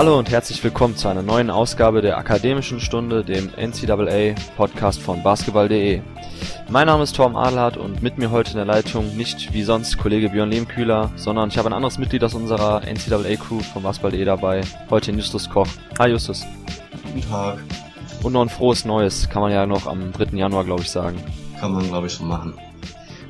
Hallo und herzlich willkommen zu einer neuen Ausgabe der Akademischen Stunde, dem NCAA Podcast von basketball.de. Mein Name ist Torm Adelhardt und mit mir heute in der Leitung nicht wie sonst Kollege Björn Lehmkühler, sondern ich habe ein anderes Mitglied aus unserer NCAA Crew von basketball.de dabei, heute Justus Koch. Hi Justus. Guten Tag. Und noch ein frohes Neues, kann man ja noch am 3. Januar, glaube ich, sagen. Kann man, glaube ich, so machen.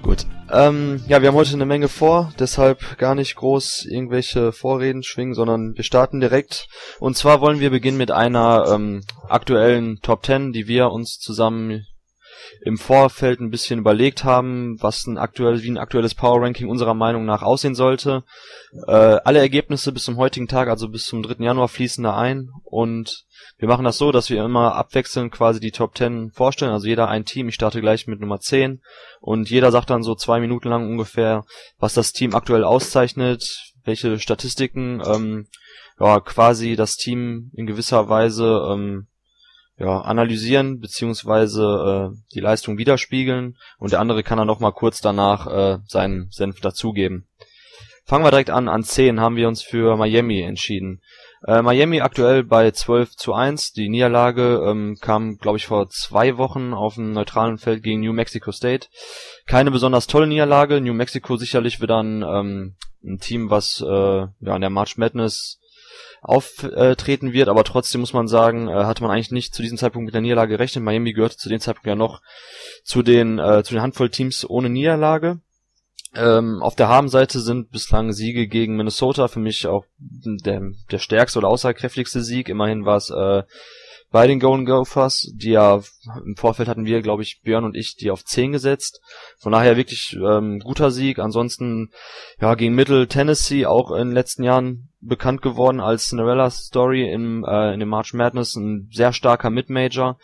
Gut. Ähm, ja, wir haben heute eine Menge vor, deshalb gar nicht groß irgendwelche Vorreden schwingen, sondern wir starten direkt. Und zwar wollen wir beginnen mit einer ähm, aktuellen Top 10, die wir uns zusammen im Vorfeld ein bisschen überlegt haben, was ein aktuell, wie ein aktuelles Power Ranking unserer Meinung nach aussehen sollte. Äh, alle Ergebnisse bis zum heutigen Tag, also bis zum 3. Januar, fließen da ein und wir machen das so, dass wir immer abwechselnd quasi die Top 10 vorstellen, also jeder ein Team. Ich starte gleich mit Nummer 10 und jeder sagt dann so zwei Minuten lang ungefähr, was das Team aktuell auszeichnet, welche Statistiken ähm, ja quasi das Team in gewisser Weise ähm, ja, analysieren beziehungsweise äh, die Leistung widerspiegeln und der andere kann dann noch mal kurz danach äh, seinen Senf dazugeben. Fangen wir direkt an. An 10 haben wir uns für Miami entschieden. Äh, Miami aktuell bei 12 zu 1. Die Niederlage ähm, kam, glaube ich, vor zwei Wochen auf einem neutralen Feld gegen New Mexico State. Keine besonders tolle Niederlage. New Mexico sicherlich wieder ein, ähm, ein Team, was äh, ja in der March Madness auftreten wird, aber trotzdem muss man sagen, äh, hatte man eigentlich nicht zu diesem Zeitpunkt mit der Niederlage gerechnet. Miami gehörte zu dem Zeitpunkt ja noch zu den äh, zu den Handvoll Teams ohne Niederlage. Ähm, auf der Habenseite sind bislang Siege gegen Minnesota für mich auch der, der stärkste oder aussagekräftigste Sieg. Immerhin war es äh, bei den Golden Gophers, die ja im Vorfeld hatten wir, glaube ich, Björn und ich, die auf 10 gesetzt. Von daher wirklich ähm, guter Sieg. Ansonsten ja gegen Middle Tennessee auch in den letzten Jahren bekannt geworden als Cinderella Story im, äh, in dem March Madness, ein sehr starker Mid-Major.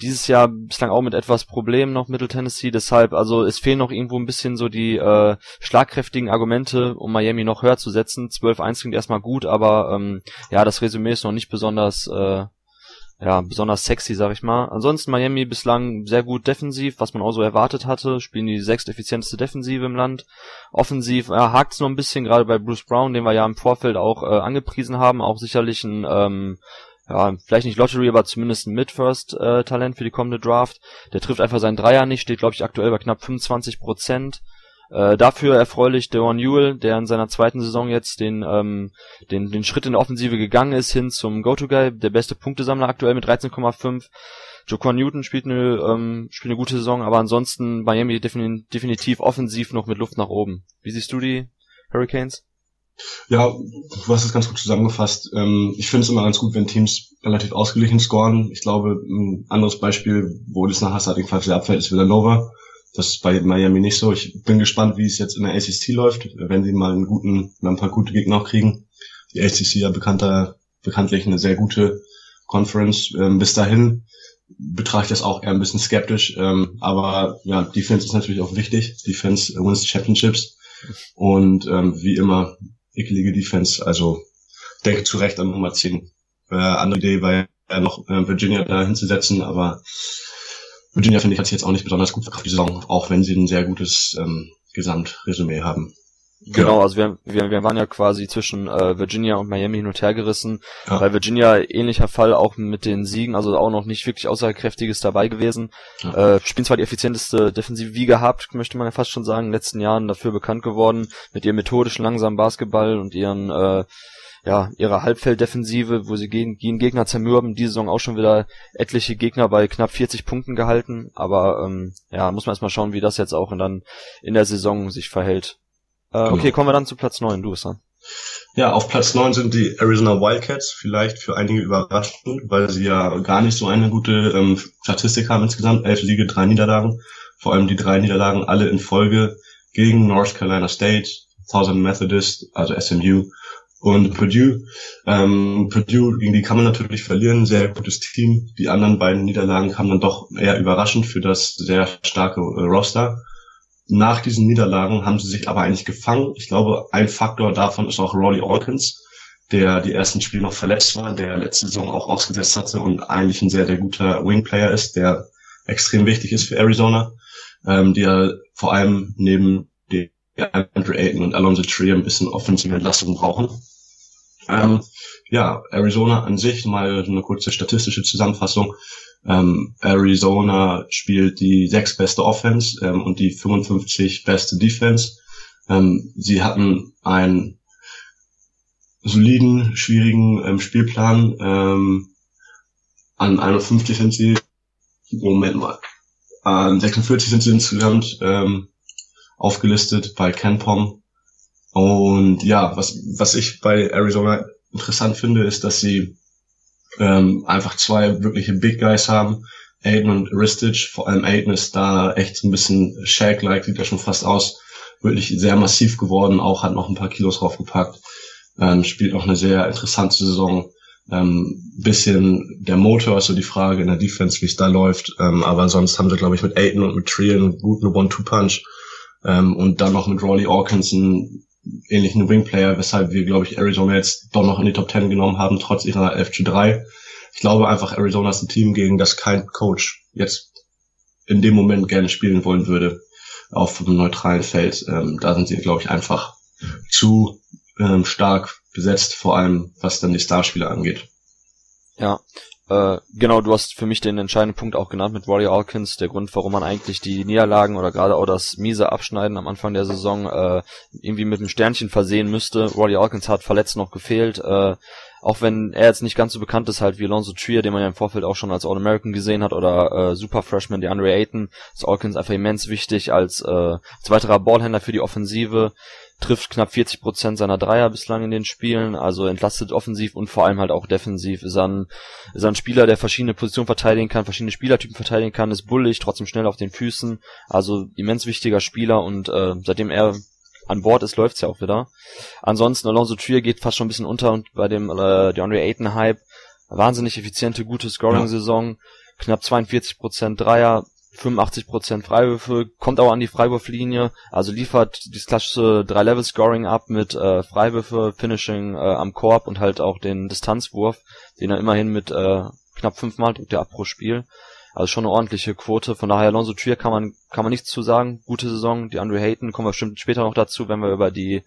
Dieses Jahr bislang auch mit etwas Problemen noch Middle Tennessee, deshalb, also es fehlen noch irgendwo ein bisschen so die äh, schlagkräftigen Argumente, um Miami noch höher zu setzen. 12-1 klingt erstmal gut, aber ähm, ja, das Resümee ist noch nicht besonders äh, ja, besonders sexy, sag ich mal. Ansonsten Miami bislang sehr gut defensiv, was man auch so erwartet hatte. Spielen die sechst effizienteste Defensive im Land. Offensiv ja, hakt's noch ein bisschen, gerade bei Bruce Brown, den wir ja im Vorfeld auch äh, angepriesen haben. Auch sicherlich ein, ähm, ja, vielleicht nicht Lottery, aber zumindest ein Mid-First-Talent äh, für die kommende Draft. Der trifft einfach seinen Dreier nicht, steht, glaube ich, aktuell bei knapp 25 Prozent. Äh, dafür erfreulich Dewan Newell, der in seiner zweiten Saison jetzt den, ähm, den, den Schritt in der Offensive gegangen ist, hin zum Go-To-Guy, der beste Punktesammler aktuell mit 13,5. Joquan Newton spielt eine, ähm, spielt eine gute Saison, aber ansonsten Miami defin definitiv offensiv noch mit Luft nach oben. Wie siehst du die Hurricanes? Ja, du hast es ganz gut zusammengefasst. Ähm, ich finde es immer ganz gut, wenn Teams relativ ausgeglichen scoren. Ich glaube, ein anderes Beispiel, wo das nach Hassading-Fall sehr abfällt, ist Villanova. Das ist bei Miami nicht so. Ich bin gespannt, wie es jetzt in der ACC läuft, wenn sie mal einen guten, ein paar gute Gegner auch kriegen. Die ACC ja bekannter, bekanntlich eine sehr gute Conference. Ähm, bis dahin betrachte ich das auch eher ein bisschen skeptisch. Ähm, aber ja, Defense ist natürlich auch wichtig. Defense wins Championships. Und ähm, wie immer, ekelige Defense. Also denke zu Recht an Nummer 10. Äh, andere Idee war ja noch äh, Virginia da hinzusetzen, aber Virginia, finde ich, hat sich jetzt auch nicht besonders gut verkauft die Saison, auch wenn sie ein sehr gutes ähm, Gesamtresümee haben. Genau, also wir, wir, wir waren ja quasi zwischen äh, Virginia und Miami hin und her gerissen. Ja. Bei Virginia ähnlicher Fall auch mit den Siegen, also auch noch nicht wirklich aussagekräftiges dabei gewesen. Ja. Äh, spielen zwar die effizienteste Defensive wie gehabt, möchte man ja fast schon sagen, in den letzten Jahren dafür bekannt geworden, mit ihrem methodischen langsamen Basketball und ihren äh, ja, ihre Halbfelddefensive, wo sie gegen, gegen Gegner zermürben, diese Saison auch schon wieder etliche Gegner bei knapp 40 Punkten gehalten, aber ähm, ja, muss man erstmal schauen, wie das jetzt auch in, dann in der Saison sich verhält. Äh, genau. Okay, kommen wir dann zu Platz 9, du bist dran. Ja, auf Platz 9 sind die Arizona Wildcats, vielleicht für einige überraschend, weil sie ja gar nicht so eine gute ähm, Statistik haben insgesamt, elf Siege, drei Niederlagen, vor allem die drei Niederlagen alle in Folge gegen North Carolina State, Thousand Methodist, also SMU und Purdue. Ähm, Purdue, gegen die kann man natürlich verlieren, sehr gutes Team. Die anderen beiden Niederlagen kamen dann doch eher überraschend für das sehr starke äh, Roster. Nach diesen Niederlagen haben sie sich aber eigentlich gefangen. Ich glaube, ein Faktor davon ist auch Rolly Orkins, der die ersten Spiele noch verletzt war, der letzte Saison auch ausgesetzt hatte und eigentlich ein sehr, sehr guter Wingplayer ist, der extrem wichtig ist für Arizona, ähm, die ja vor allem neben Andrew Ayton und Alonso Trier ein bisschen offensive Entlastung brauchen. Ähm, ja, Arizona an sich, mal eine kurze statistische Zusammenfassung. Ähm, Arizona spielt die sechs beste Offense ähm, und die 55 beste Defense. Ähm, sie hatten einen soliden, schwierigen ähm, Spielplan. Ähm, an 51 sind sie, Moment mal, an 46 sind sie insgesamt aufgelistet bei CanPom. Und ja, was, was ich bei Arizona interessant finde, ist, dass sie ähm, einfach zwei wirkliche Big Guys haben, Aiden und Ristich. Vor allem Aiden ist da echt so ein bisschen Shaq-like, sieht ja schon fast aus. Wirklich sehr massiv geworden, auch hat noch ein paar Kilos draufgepackt. Ähm, spielt auch eine sehr interessante Saison. Ähm, bisschen der Motor ist so die Frage in der Defense, wie es da läuft. Ähm, aber sonst haben sie, glaube ich, mit Aiden und mit Trier einen guten One-Two-Punch. Ähm, und dann noch mit Rawley Orkins einen ähnlichen Wingplayer, weshalb wir, glaube ich, Arizona jetzt doch noch in die Top 10 genommen haben, trotz ihrer FG3. Ich glaube einfach, Arizona ist ein Team, gegen das kein Coach jetzt in dem Moment gerne spielen wollen würde auf einem neutralen Feld. Ähm, da sind sie, glaube ich, einfach zu ähm, stark besetzt, vor allem was dann die Starspieler angeht. Ja, äh, genau, du hast für mich den entscheidenden Punkt auch genannt mit Rory Alkins, der Grund, warum man eigentlich die Niederlagen oder gerade auch das miese Abschneiden am Anfang der Saison äh, irgendwie mit einem Sternchen versehen müsste. Rory Alkins hat verletzt noch gefehlt, äh, auch wenn er jetzt nicht ganz so bekannt ist halt wie Alonso Trier, den man ja im Vorfeld auch schon als All-American gesehen hat, oder äh, Super Freshman DeAndre Ayton, ist Alkins einfach immens wichtig als, äh, als weiterer Ballhändler für die Offensive trifft knapp 40 Prozent seiner Dreier bislang in den Spielen, also entlastet offensiv und vor allem halt auch defensiv. Ist ein, ist ein Spieler, der verschiedene Positionen verteidigen kann, verschiedene Spielertypen verteidigen kann, ist bullig, trotzdem schnell auf den Füßen, also immens wichtiger Spieler und äh, seitdem er an Bord ist, läuft's ja auch wieder. Ansonsten Alonso Trier geht fast schon ein bisschen unter und bei dem äh, DeAndre Ayton Hype wahnsinnig effiziente, gute Scoring-Saison, knapp 42% Dreier, 85% Freiwürfe, kommt auch an die Freiwurflinie, also liefert dieses klassische Drei-Level-Scoring ab mit äh, Freiwürfe, Finishing äh, am Korb und halt auch den Distanzwurf, den er immerhin mit äh, knapp fünfmal drückt er ab pro Spiel. Also schon eine ordentliche Quote. Von daher Alonso Trier kann man kann man nichts zu sagen. Gute Saison. Die Andre Hayton kommen wir bestimmt später noch dazu, wenn wir über die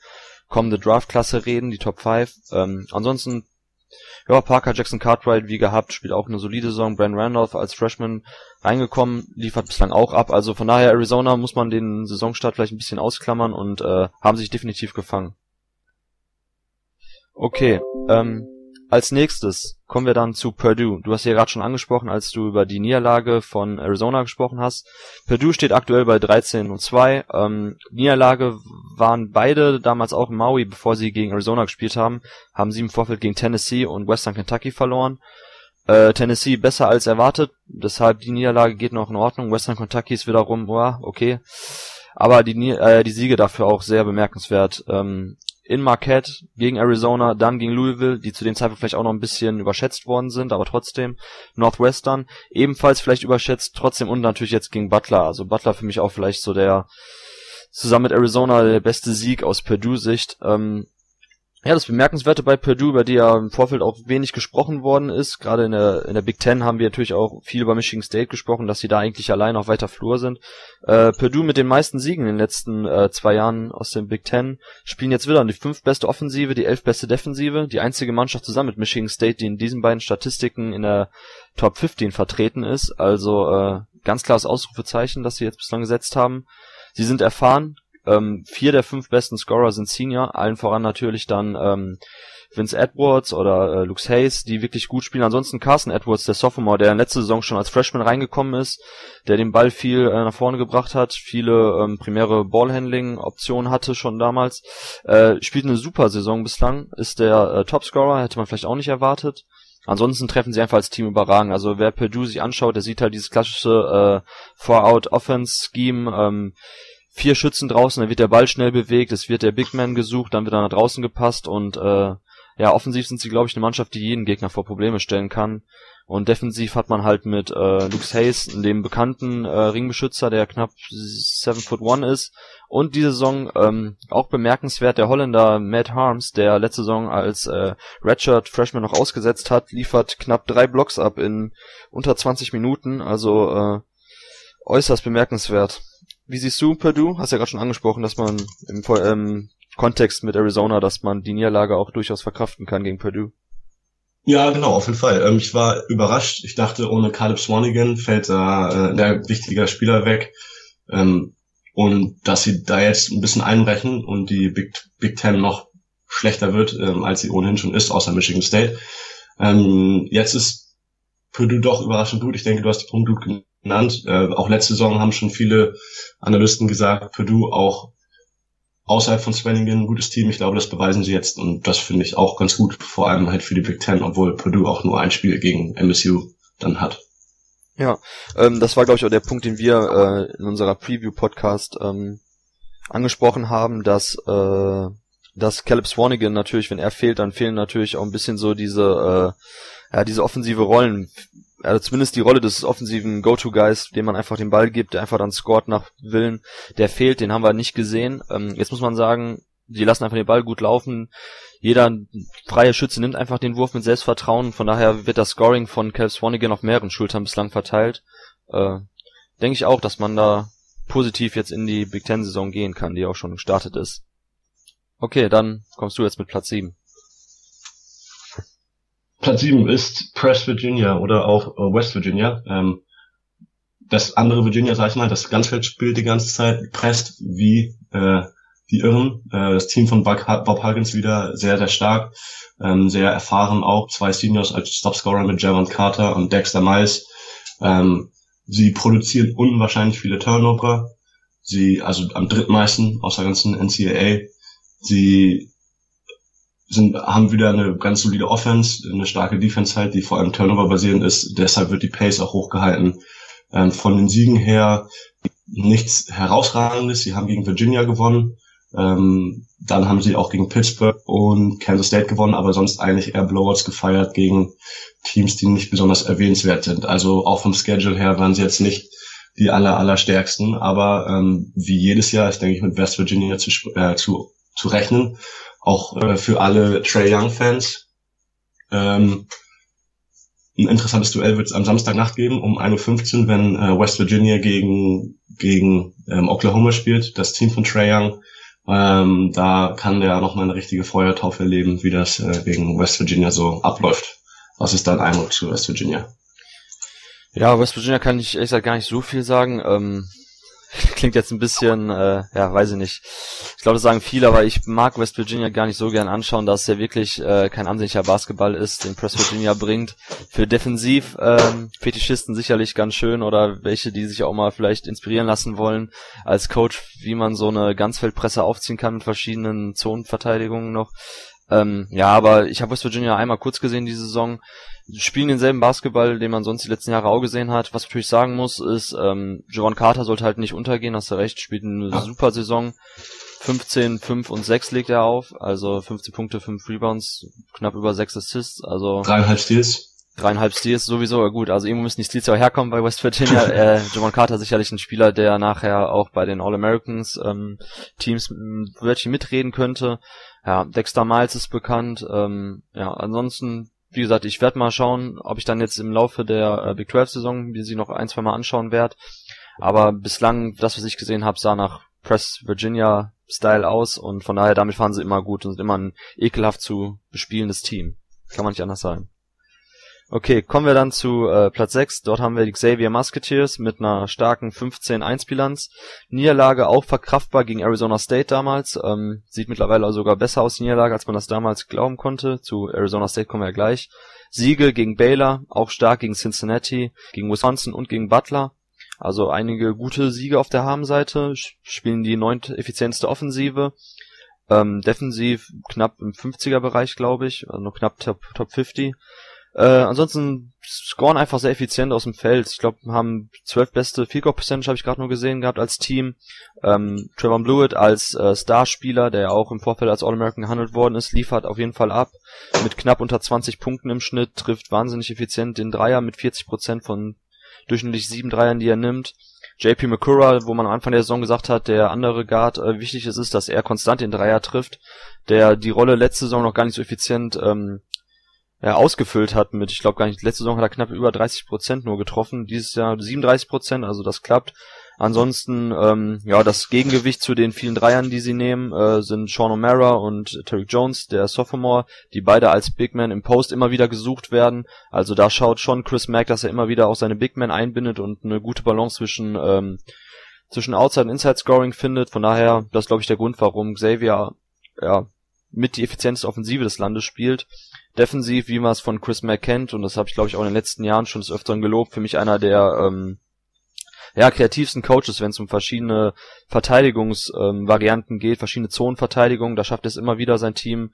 kommende Draft-Klasse reden, die Top 5. Ähm, ansonsten ja, Parker Jackson Cartwright, wie gehabt, spielt auch eine solide Saison. Brand Randolph als Freshman reingekommen, liefert bislang auch ab. Also von daher Arizona muss man den Saisonstart vielleicht ein bisschen ausklammern und äh, haben sich definitiv gefangen. Okay, ähm, als nächstes kommen wir dann zu Purdue. Du hast ja gerade schon angesprochen, als du über die Niederlage von Arizona gesprochen hast. Purdue steht aktuell bei 13 und 2. Ähm, Niederlage waren beide damals auch in Maui, bevor sie gegen Arizona gespielt haben. Haben sie im Vorfeld gegen Tennessee und Western Kentucky verloren. Äh, Tennessee besser als erwartet, deshalb die Niederlage geht noch in Ordnung. Western Kentucky ist wiederum, oh, okay. Aber die, äh, die Siege dafür auch sehr bemerkenswert. Ähm, in Marquette gegen Arizona, dann gegen Louisville, die zu dem Zeitpunkt vielleicht auch noch ein bisschen überschätzt worden sind, aber trotzdem Northwestern ebenfalls vielleicht überschätzt, trotzdem und natürlich jetzt gegen Butler. Also Butler für mich auch vielleicht so der zusammen mit Arizona der beste Sieg aus Purdue-Sicht. Ähm, ja, das Bemerkenswerte bei Purdue, über die ja im Vorfeld auch wenig gesprochen worden ist, gerade in der, in der Big Ten haben wir natürlich auch viel über Michigan State gesprochen, dass sie da eigentlich allein auf weiter Flur sind. Äh, Purdue mit den meisten Siegen in den letzten äh, zwei Jahren aus dem Big Ten spielen jetzt wieder die fünf beste Offensive, die elf beste Defensive, die einzige Mannschaft zusammen mit Michigan State, die in diesen beiden Statistiken in der Top 15 vertreten ist. Also äh, ganz klares Ausrufezeichen, das sie jetzt bislang gesetzt haben. Sie sind erfahren, ähm, vier der fünf besten Scorer sind Senior, allen voran natürlich dann ähm, Vince Edwards oder äh, Luke Hayes, die wirklich gut spielen. Ansonsten Carson Edwards, der Sophomore, der in letzter Saison schon als Freshman reingekommen ist, der den Ball viel äh, nach vorne gebracht hat, viele ähm, primäre Ballhandling-Optionen hatte schon damals, äh, spielt eine super Saison bislang, ist der äh, Topscorer, hätte man vielleicht auch nicht erwartet. Ansonsten treffen sie einfach als Team überragend. Also wer Purdue sich anschaut, der sieht halt dieses klassische äh, Four-Out-Offense-Scheme, ähm, vier Schützen draußen, dann wird der Ball schnell bewegt, es wird der Big Man gesucht, dann wird er nach draußen gepasst und äh, ja, offensiv sind sie, glaube ich, eine Mannschaft, die jeden Gegner vor Probleme stellen kann. Und defensiv hat man halt mit äh, Luke Hayes, dem bekannten äh, Ringbeschützer, der knapp 7 foot one ist. Und diese Saison ähm, auch bemerkenswert, der Holländer Matt Harms, der letzte Saison als äh, Redshirt Freshman noch ausgesetzt hat, liefert knapp drei Blocks ab in unter 20 Minuten. Also äh, äußerst bemerkenswert. Wie siehst du Purdue? Hast ja gerade schon angesprochen, dass man im, ähm, Kontext mit Arizona, dass man die Niederlage auch durchaus verkraften kann gegen Purdue. Ja, genau, auf jeden Fall. Ähm, ich war überrascht. Ich dachte, ohne Caleb Swanigan fällt da äh, der wichtige Spieler weg. Ähm, und dass sie da jetzt ein bisschen einbrechen und die Big, Big Ten noch schlechter wird, ähm, als sie ohnehin schon ist, außer Michigan State. Ähm, jetzt ist Purdue doch überraschend gut. Ich denke, du hast die Punkt gut genannt. Äh, auch letzte Saison haben schon viele Analysten gesagt, Purdue auch außerhalb von Swanningen ein gutes Team. Ich glaube, das beweisen sie jetzt und das finde ich auch ganz gut, vor allem halt für die Big Ten, obwohl Purdue auch nur ein Spiel gegen MSU dann hat. Ja, ähm, das war glaube ich auch der Punkt, den wir äh, in unserer Preview-Podcast ähm, angesprochen haben, dass äh, dass Caleb Swanigan natürlich, wenn er fehlt, dann fehlen natürlich auch ein bisschen so diese äh, ja diese offensive Rollen also zumindest die Rolle des offensiven Go-To-Guys, dem man einfach den Ball gibt, der einfach dann scoret nach Willen, der fehlt, den haben wir nicht gesehen. Ähm, jetzt muss man sagen, die lassen einfach den Ball gut laufen. Jeder freie Schütze nimmt einfach den Wurf mit Selbstvertrauen. Von daher wird das Scoring von Cal Swanigan auf mehreren Schultern bislang verteilt. Äh, Denke ich auch, dass man da positiv jetzt in die Big Ten Saison gehen kann, die auch schon gestartet ist. Okay, dann kommst du jetzt mit Platz 7. Platz 7 ist Press Virginia oder auch äh, West Virginia. Ähm, das andere Virginia, sag ich mal, das Ganzfeld spielt die ganze Zeit, presst wie äh, die Irren. Äh, das Team von Bob Huggins wieder sehr, sehr stark, ähm, sehr erfahren auch. Zwei Seniors als Stopscorer mit Javon Carter und Dexter Miles. Ähm, sie produzieren unwahrscheinlich viele Turnover. Sie, also am drittmeisten aus der ganzen NCAA. Sie sind, haben wieder eine ganz solide Offense, eine starke Defense halt, die vor allem Turnover basierend ist. Deshalb wird die Pace auch hochgehalten. Ähm, von den Siegen her nichts herausragendes. Sie haben gegen Virginia gewonnen. Ähm, dann haben sie auch gegen Pittsburgh und Kansas State gewonnen, aber sonst eigentlich eher Blowouts gefeiert gegen Teams, die nicht besonders erwähnenswert sind. Also auch vom Schedule her waren sie jetzt nicht die aller, allerstärksten, aber ähm, wie jedes Jahr ist, denke ich, mit West Virginia zu, äh, zu, zu rechnen auch äh, für alle Trey Young Fans. Ähm, ein interessantes Duell wird es am Samstagnacht geben um 1.15 Uhr, wenn äh, West Virginia gegen, gegen ähm, Oklahoma spielt, das Team von Trey Young. Ähm, da kann der nochmal eine richtige Feuertaufe erleben, wie das äh, gegen West Virginia so abläuft. Was ist dein Eindruck zu West Virginia? Ja, West Virginia kann ich ehrlich gesagt gar nicht so viel sagen. Ähm, klingt jetzt ein bisschen, äh, ja, weiß ich nicht. Ich glaube, das sagen viele, aber ich mag West Virginia gar nicht so gern anschauen, dass es ja wirklich äh, kein ansehnlicher Basketball ist, den Press Virginia bringt. Für defensiv ähm, Fetischisten sicherlich ganz schön oder welche, die sich auch mal vielleicht inspirieren lassen wollen als Coach, wie man so eine Ganzfeldpresse aufziehen kann mit verschiedenen Zonenverteidigungen noch. Ähm, ja, aber ich habe West Virginia einmal kurz gesehen diese Saison spielen denselben Basketball, den man sonst die letzten Jahre auch gesehen hat. Was ich natürlich sagen muss, ist, ähm, Javon Carter sollte halt nicht untergehen, hast du recht, spielt eine super Saison. 15, 5 und 6 legt er auf, also 15 Punkte, 5 Rebounds, knapp über 6 Assists, also dreieinhalb Steals. Dreieinhalb Steals sowieso, ja gut, also irgendwo müssen die Steals auch herkommen bei West Virginia. äh, Javon Carter sicherlich ein Spieler, der nachher auch bei den All-Americans ähm, Teams wirklich mitreden könnte. Ja, Dexter Miles ist bekannt. Ähm, ja, ansonsten wie gesagt, ich werde mal schauen, ob ich dann jetzt im Laufe der äh, Big 12 Saison mir sie noch ein, zwei Mal anschauen werde. Aber bislang, das, was ich gesehen habe, sah nach Press Virginia Style aus und von daher damit fahren sie immer gut und sind immer ein ekelhaft zu bespielendes Team. Kann man nicht anders sagen. Okay, kommen wir dann zu äh, Platz 6. Dort haben wir die Xavier Musketeers mit einer starken 15-1-Bilanz. Niederlage auch verkraftbar gegen Arizona State damals. Ähm, sieht mittlerweile sogar besser aus, die Niederlage, als man das damals glauben konnte. Zu Arizona State kommen wir ja gleich. Siege gegen Baylor, auch stark gegen Cincinnati, gegen Wisconsin und gegen Butler. Also einige gute Siege auf der Habenseite, spielen die neunt effizienteste Offensive. Ähm, defensiv knapp im 50er Bereich, glaube ich, also knapp Top, Top 50. Äh, ansonsten scoren einfach sehr effizient aus dem Feld. Ich glaube, haben zwölf beste Field Goal Percentage habe ich gerade nur gesehen gehabt als Team. Ähm, Trevor Blewett als äh, Starspieler, der ja auch im Vorfeld als All-American gehandelt worden ist, liefert auf jeden Fall ab. Mit knapp unter 20 Punkten im Schnitt, trifft wahnsinnig effizient den Dreier mit 40 Prozent von durchschnittlich sieben Dreiern, die er nimmt. JP McCurra, wo man am Anfang der Saison gesagt hat, der andere Guard, äh, wichtig ist, ist, dass er konstant den Dreier trifft, der die Rolle letzte Saison noch gar nicht so effizient ähm, äh, ausgefüllt hat mit, ich glaube gar nicht, letzte Saison hat er knapp über 30 Prozent nur getroffen, dieses Jahr 37 Prozent, also das klappt. Ansonsten, ähm, ja, das Gegengewicht zu den vielen Dreiern, die sie nehmen, äh, sind Sean O'Mara und Terry Jones, der Sophomore, die beide als Big Man im Post immer wieder gesucht werden. Also da schaut schon Chris Mack, dass er immer wieder auch seine Big Man einbindet und eine gute Balance zwischen ähm, zwischen Outside und Inside Scoring findet. Von daher, das ist glaube ich der Grund, warum Xavier ja mit die effizienteste Offensive des Landes spielt. Defensiv, wie man es von Chris Mack kennt, und das habe ich glaube ich auch in den letzten Jahren schon des Öfteren gelobt, für mich einer der ähm, ja, kreativsten Coaches, wenn es um verschiedene Verteidigungsvarianten ähm, geht, verschiedene Zonenverteidigungen. Da schafft es immer wieder sein Team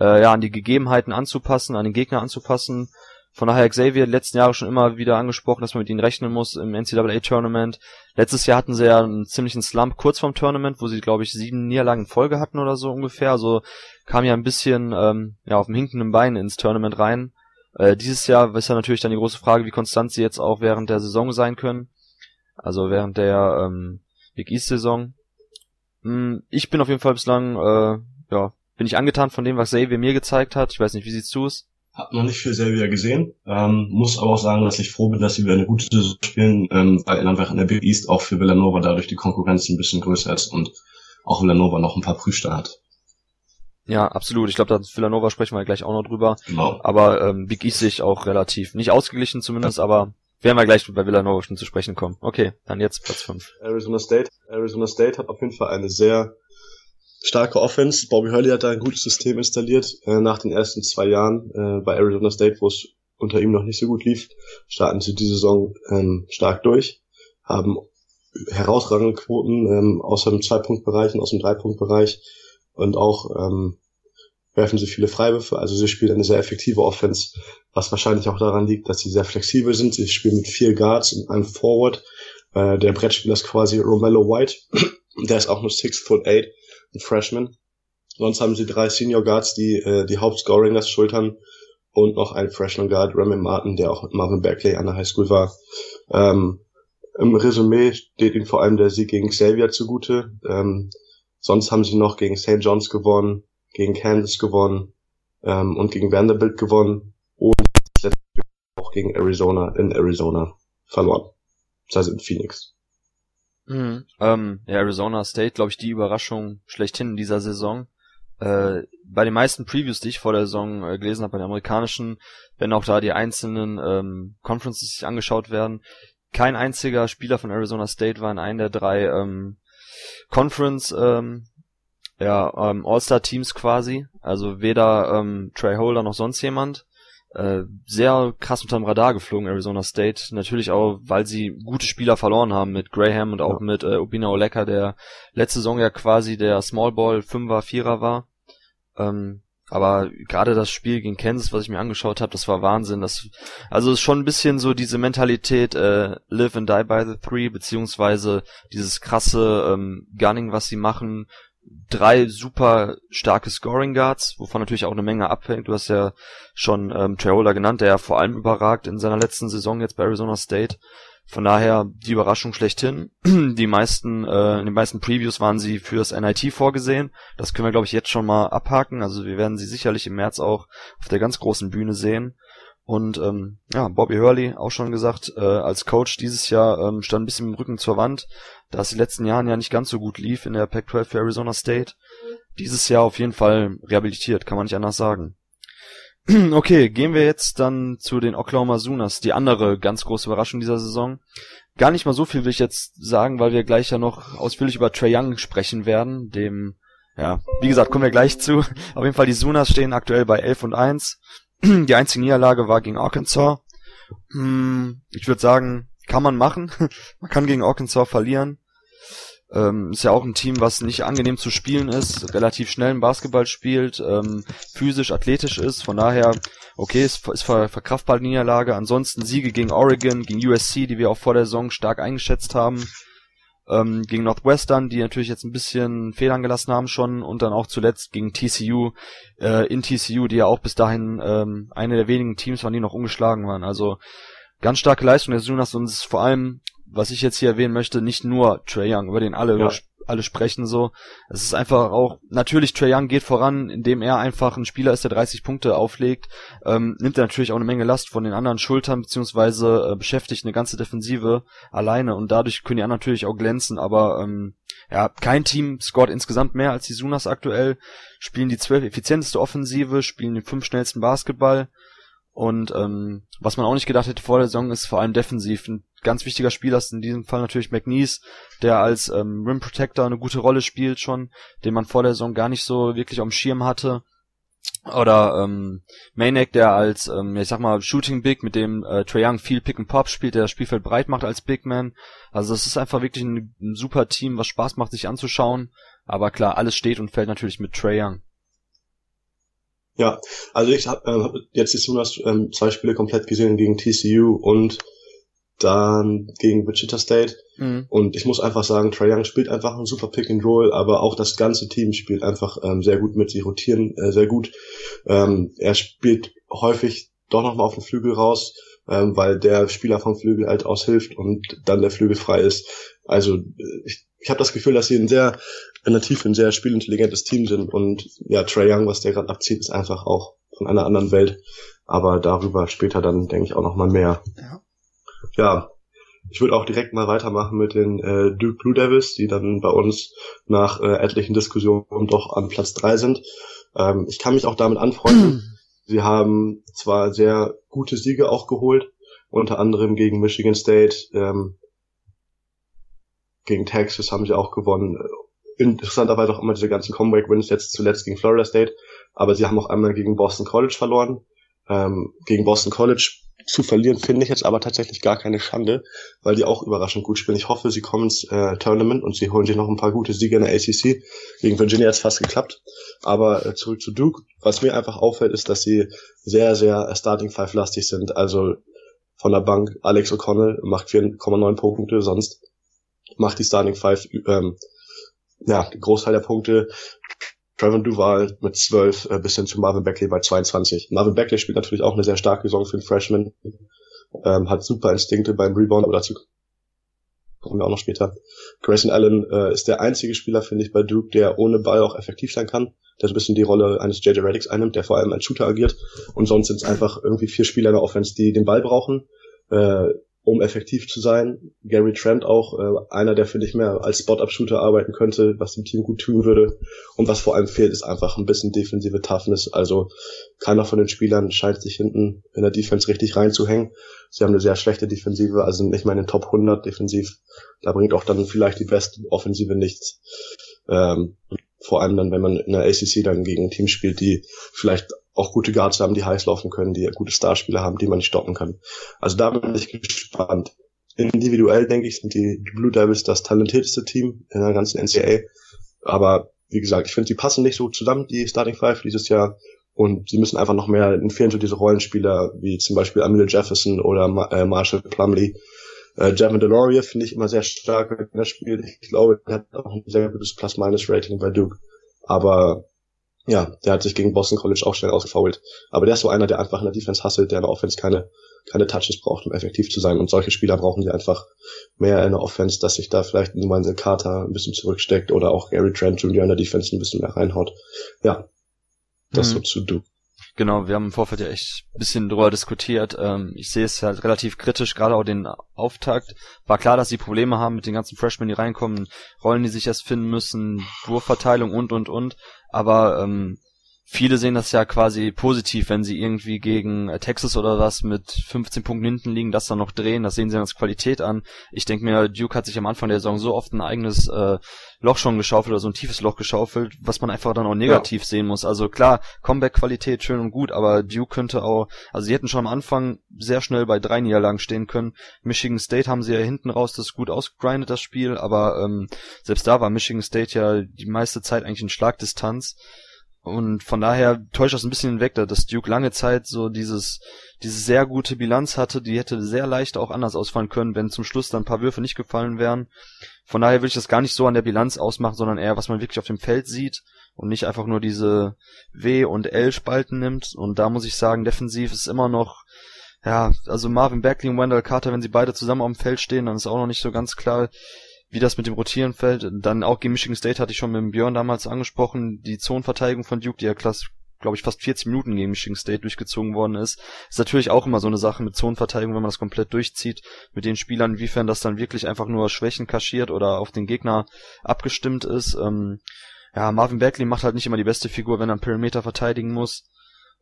äh, ja an die Gegebenheiten anzupassen, an den Gegner anzupassen. Von daher Xavier letzten Jahre schon immer wieder angesprochen, dass man mit ihnen rechnen muss im NCAA-Tournament. Letztes Jahr hatten sie ja einen ziemlichen Slump kurz vorm Tournament, wo sie, glaube ich, sieben Niederlagen in Folge hatten oder so ungefähr. Also kam ja ein bisschen ähm, ja, auf dem hinkenden Bein ins Tournament rein. Äh, dieses Jahr ist ja natürlich dann die große Frage, wie konstant sie jetzt auch während der Saison sein können. Also während der ähm, Big East Saison. Hm, ich bin auf jeden Fall bislang, äh, ja, bin ich angetan von dem, was Xavier mir gezeigt hat. Ich weiß nicht, wie siehst du es? Hab noch nicht viel Xavier gesehen. Ähm, muss aber auch sagen, dass ich froh bin, dass sie wieder eine gute Saison spielen, ähm, weil einfach in der Big East auch für Villanova dadurch die Konkurrenz ein bisschen größer ist und auch Villanova noch ein paar Prüfsteine hat. Ja, absolut. Ich glaube, da Villanova sprechen wir gleich auch noch drüber. Genau. Aber ähm, Big East sehe ich auch relativ nicht ausgeglichen zumindest, ja. aber werden wir gleich bei Villanova schon zu sprechen kommen. Okay, dann jetzt Platz 5. Arizona State. Arizona State hat auf jeden Fall eine sehr starke Offense. Bobby Hurley hat da ein gutes System installiert. Äh, nach den ersten zwei Jahren äh, bei Arizona State, wo es unter ihm noch nicht so gut lief, starten sie die Saison ähm, stark durch, haben herausragende Quoten ähm, aus dem Zwei-Punkt-Bereich und aus dem Drei-Punkt-Bereich und auch ähm, werfen sie viele Freiwürfe. Also sie spielen eine sehr effektive Offense, was wahrscheinlich auch daran liegt, dass sie sehr flexibel sind. Sie spielen mit vier Guards und einem Forward. Äh, der Brettspieler ist quasi Romello White. der ist auch nur six foot eight, ein Freshman. Sonst haben sie drei Senior Guards, die äh, die Hauptscoring das schultern und noch ein Freshman Guard, Remy Martin, der auch mit Marvin Berkeley an der High School war. Ähm, Im Resümee steht ihnen vor allem der Sieg gegen Xavier zugute. Ähm, sonst haben sie noch gegen St. John's gewonnen, gegen Kansas gewonnen ähm, und gegen Vanderbilt gewonnen und auch gegen Arizona in Arizona verloren. Das heißt in Phoenix. Mhm. Ähm, ja, Arizona State, glaube ich, die Überraschung schlechthin in dieser Saison. Äh, bei den meisten Previews, die ich vor der Saison äh, gelesen habe, bei den amerikanischen, wenn auch da die einzelnen ähm, Conferences sich angeschaut werden, kein einziger Spieler von Arizona State war in einem der drei ähm, Conference ähm, ja, ähm, All-Star-Teams quasi. Also weder ähm, Trey Holder noch sonst jemand. Äh, sehr krass unterm Radar geflogen, Arizona State. Natürlich auch, weil sie gute Spieler verloren haben mit Graham und auch ja. mit äh, Obina Oleka, der letzte Saison ja quasi der Small Ball Fünfer, Vierer war. Ähm, aber gerade das Spiel gegen Kansas, was ich mir angeschaut habe, das war Wahnsinn. Das, also ist schon ein bisschen so diese Mentalität äh, Live and Die by the Three, beziehungsweise dieses krasse ähm, Gunning, was sie machen, drei super starke Scoring Guards, wovon natürlich auch eine Menge abhängt. Du hast ja schon ähm, Holder genannt, der ja vor allem überragt in seiner letzten Saison jetzt bei Arizona State. Von daher die Überraschung schlechthin. Die meisten, äh, in den meisten Previews waren sie fürs NIT vorgesehen. Das können wir, glaube ich, jetzt schon mal abhaken. Also wir werden sie sicherlich im März auch auf der ganz großen Bühne sehen. Und ähm, ja, Bobby Hurley, auch schon gesagt, äh, als Coach dieses Jahr ähm, stand ein bisschen im Rücken zur Wand, da es die letzten Jahren ja nicht ganz so gut lief in der Pac-12 für Arizona State. Dieses Jahr auf jeden Fall rehabilitiert, kann man nicht anders sagen. okay, gehen wir jetzt dann zu den Oklahoma Sooners, die andere ganz große Überraschung dieser Saison. Gar nicht mal so viel will ich jetzt sagen, weil wir gleich ja noch ausführlich über Trey Young sprechen werden, dem ja, wie gesagt, kommen wir gleich zu. Auf jeden Fall, die Sooners stehen aktuell bei 11 und 1 Die einzige Niederlage war gegen Arkansas. Hm, ich würde sagen, kann man machen. man kann gegen Arkansas verlieren. Ähm, ist ja auch ein Team, was nicht angenehm zu spielen ist, relativ schnell im Basketball spielt, ähm, physisch, athletisch ist. Von daher, okay, ist, ist ver verkraftbar die Niederlage. Ansonsten Siege gegen Oregon, gegen USC, die wir auch vor der Saison stark eingeschätzt haben ähm, gegen Northwestern, die natürlich jetzt ein bisschen Fehlern gelassen haben schon und dann auch zuletzt gegen TCU äh, in TCU, die ja auch bis dahin ähm, eine der wenigen Teams waren, die noch ungeschlagen waren. Also ganz starke Leistung der Sooners und es ist vor allem, was ich jetzt hier erwähnen möchte, nicht nur Trey Young, über den alle ja. Alle sprechen so. Es ist einfach auch, natürlich Trae Young geht voran, indem er einfach ein Spieler ist, der 30 Punkte auflegt, ähm, nimmt er natürlich auch eine Menge Last von den anderen Schultern, beziehungsweise äh, beschäftigt eine ganze Defensive alleine und dadurch können die anderen natürlich auch glänzen, aber ähm, ja, kein Team scoret insgesamt mehr als die Sunas aktuell, spielen die zwölf effizienteste Offensive, spielen den fünf schnellsten Basketball und ähm, was man auch nicht gedacht hätte vor der Saison ist vor allem defensiv ein ganz wichtiger Spieler ist in diesem Fall natürlich McNeese, der als ähm, Rim Protector eine gute Rolle spielt schon, den man vor der Saison gar nicht so wirklich am Schirm hatte. Oder ähm, Manek, der als, ähm, ich sag mal, Shooting Big, mit dem äh, Trae Young viel Pick and Pop spielt, der das Spielfeld breit macht als Big Man. Also es ist einfach wirklich ein, ein super Team, was Spaß macht, sich anzuschauen. Aber klar, alles steht und fällt natürlich mit Trae Young. Ja, also ich habe äh, hab jetzt die Sunas ähm, zwei Spiele komplett gesehen gegen TCU und dann gegen Wichita State. Mhm. Und ich muss einfach sagen, Trae Young spielt einfach ein super Pick and Roll, aber auch das ganze Team spielt einfach ähm, sehr gut mit. Sie rotieren äh, sehr gut. Ähm, er spielt häufig doch nochmal auf den Flügel raus, ähm, weil der Spieler vom Flügel halt aushilft und dann der Flügel frei ist. Also ich, ich habe das Gefühl, dass sie ein sehr nativ ein sehr spielintelligentes Team sind und ja, Trae Young, was der gerade abzieht, ist einfach auch von einer anderen Welt. Aber darüber später dann, denke ich, auch nochmal mehr. Ja ja, ich würde auch direkt mal weitermachen mit den äh, Duke Blue Devils, die dann bei uns nach äh, etlichen Diskussionen doch an Platz drei sind. Ähm, ich kann mich auch damit anfreunden. Sie haben zwar sehr gute Siege auch geholt, unter anderem gegen Michigan State, ähm, gegen Texas haben sie auch gewonnen. Interessanterweise auch immer diese ganzen Comeback-Wins, jetzt zuletzt gegen Florida State, aber sie haben auch einmal gegen Boston College verloren. Ähm, gegen Boston College zu verlieren finde ich jetzt aber tatsächlich gar keine Schande, weil die auch überraschend gut spielen. Ich hoffe, sie kommen ins äh, Tournament und sie holen sich noch ein paar gute Siege in der ACC. Gegen Virginia hat es fast geklappt. Aber äh, zurück zu Duke. Was mir einfach auffällt, ist, dass sie sehr, sehr Starting Five lastig sind. Also von der Bank Alex O'Connell macht 4,9 Punkte, sonst macht die Starting Five ähm, ja, Großteil der Punkte. Trevor Duval mit 12 äh, bis hin zu Marvin Beckley bei 22. Marvin Beckley spielt natürlich auch eine sehr starke Saison für den Freshman, ähm, hat super Instinkte beim Rebound, aber dazu kommen wir auch noch später. Grayson Allen äh, ist der einzige Spieler, finde ich, bei Duke, der ohne Ball auch effektiv sein kann, der so ein bisschen die Rolle eines JJ Reddicks einnimmt, der vor allem als Shooter agiert und sonst sind es einfach irgendwie vier Spieler in der Offense, die den Ball brauchen. Äh, um effektiv zu sein. Gary Trent auch, äh, einer, der finde ich mehr als Spot-Up-Shooter arbeiten könnte, was dem Team gut tun würde. Und was vor allem fehlt, ist einfach ein bisschen defensive Toughness. Also keiner von den Spielern scheint sich hinten in der Defense richtig reinzuhängen. Sie haben eine sehr schlechte Defensive, also nicht mal in den Top 100 defensiv. Da bringt auch dann vielleicht die beste Offensive nichts. Ähm, vor allem dann, wenn man in der ACC dann gegen ein Team spielt, die vielleicht auch gute Guards haben, die heiß laufen können, die gute Starspieler haben, die man nicht stoppen kann. Also da bin ich gespannt. Individuell, denke ich, sind die Blue Devils das talentierteste Team in der ganzen NCAA. Aber wie gesagt, ich finde, sie passen nicht so zusammen, die Starting Five dieses Jahr. Und sie müssen einfach noch mehr, entfernen so diese Rollenspieler, wie zum Beispiel Emile Jefferson oder äh, Marshall Plumley. Äh, Javon Deloria finde ich immer sehr stark, wenn er spielt. Ich glaube, er hat auch ein sehr gutes Plus-Minus-Rating bei Duke. Aber ja, der hat sich gegen Boston College auch schnell ausgefault. Aber der ist so einer, der einfach in der Defense hasselt, der in der Offense keine, keine Touches braucht, um effektiv zu sein. Und solche Spieler brauchen die einfach mehr in der Offense, dass sich da vielleicht ein Wendell Carter ein bisschen zurücksteckt oder auch Gary Trent Jr. in der Defense ein bisschen mehr reinhaut. Ja, das mhm. so zu du. Genau, wir haben im Vorfeld ja echt ein bisschen drüber diskutiert. Ähm, ich sehe es halt relativ kritisch, gerade auch den Auftakt. War klar, dass sie Probleme haben mit den ganzen Freshmen, die reinkommen, Rollen, die sich erst finden müssen, Wurfverteilung und, und, und. Aber ähm, viele sehen das ja quasi positiv, wenn sie irgendwie gegen äh, Texas oder was mit 15 Punkten hinten liegen, das dann noch drehen, das sehen sie dann als Qualität an. Ich denke mir, Duke hat sich am Anfang der Saison so oft ein eigenes äh, Loch schon geschaufelt oder so ein tiefes Loch geschaufelt, was man einfach dann auch negativ ja. sehen muss. Also klar, Comeback-Qualität schön und gut, aber Duke könnte auch, also sie hätten schon am Anfang sehr schnell bei drei Niederlagen stehen können. Michigan State haben sie ja hinten raus das gut ausgegrindet, das Spiel, aber ähm, selbst da war Michigan State ja die meiste Zeit eigentlich in Schlagdistanz. Und von daher täuscht das ein bisschen hinweg, dass Duke lange Zeit so dieses, diese sehr gute Bilanz hatte, die hätte sehr leicht auch anders ausfallen können, wenn zum Schluss dann ein paar Würfe nicht gefallen wären. Von daher will ich das gar nicht so an der Bilanz ausmachen, sondern eher, was man wirklich auf dem Feld sieht und nicht einfach nur diese W- und L-Spalten nimmt. Und da muss ich sagen, defensiv ist immer noch, ja, also Marvin Beckley und Wendell Carter, wenn sie beide zusammen auf dem Feld stehen, dann ist auch noch nicht so ganz klar, wie das mit dem Rotieren fällt. Dann auch gegen Michigan State hatte ich schon mit dem Björn damals angesprochen, die Zonenverteidigung von Duke, die ja klasse glaube ich, fast 40 Minuten gegen Michigan State durchgezogen worden ist. Ist natürlich auch immer so eine Sache mit Zonenverteidigung, wenn man das komplett durchzieht, mit den Spielern, inwiefern das dann wirklich einfach nur Schwächen kaschiert oder auf den Gegner abgestimmt ist. Ähm, ja, Marvin Bagley macht halt nicht immer die beste Figur, wenn er einen Perimeter verteidigen muss.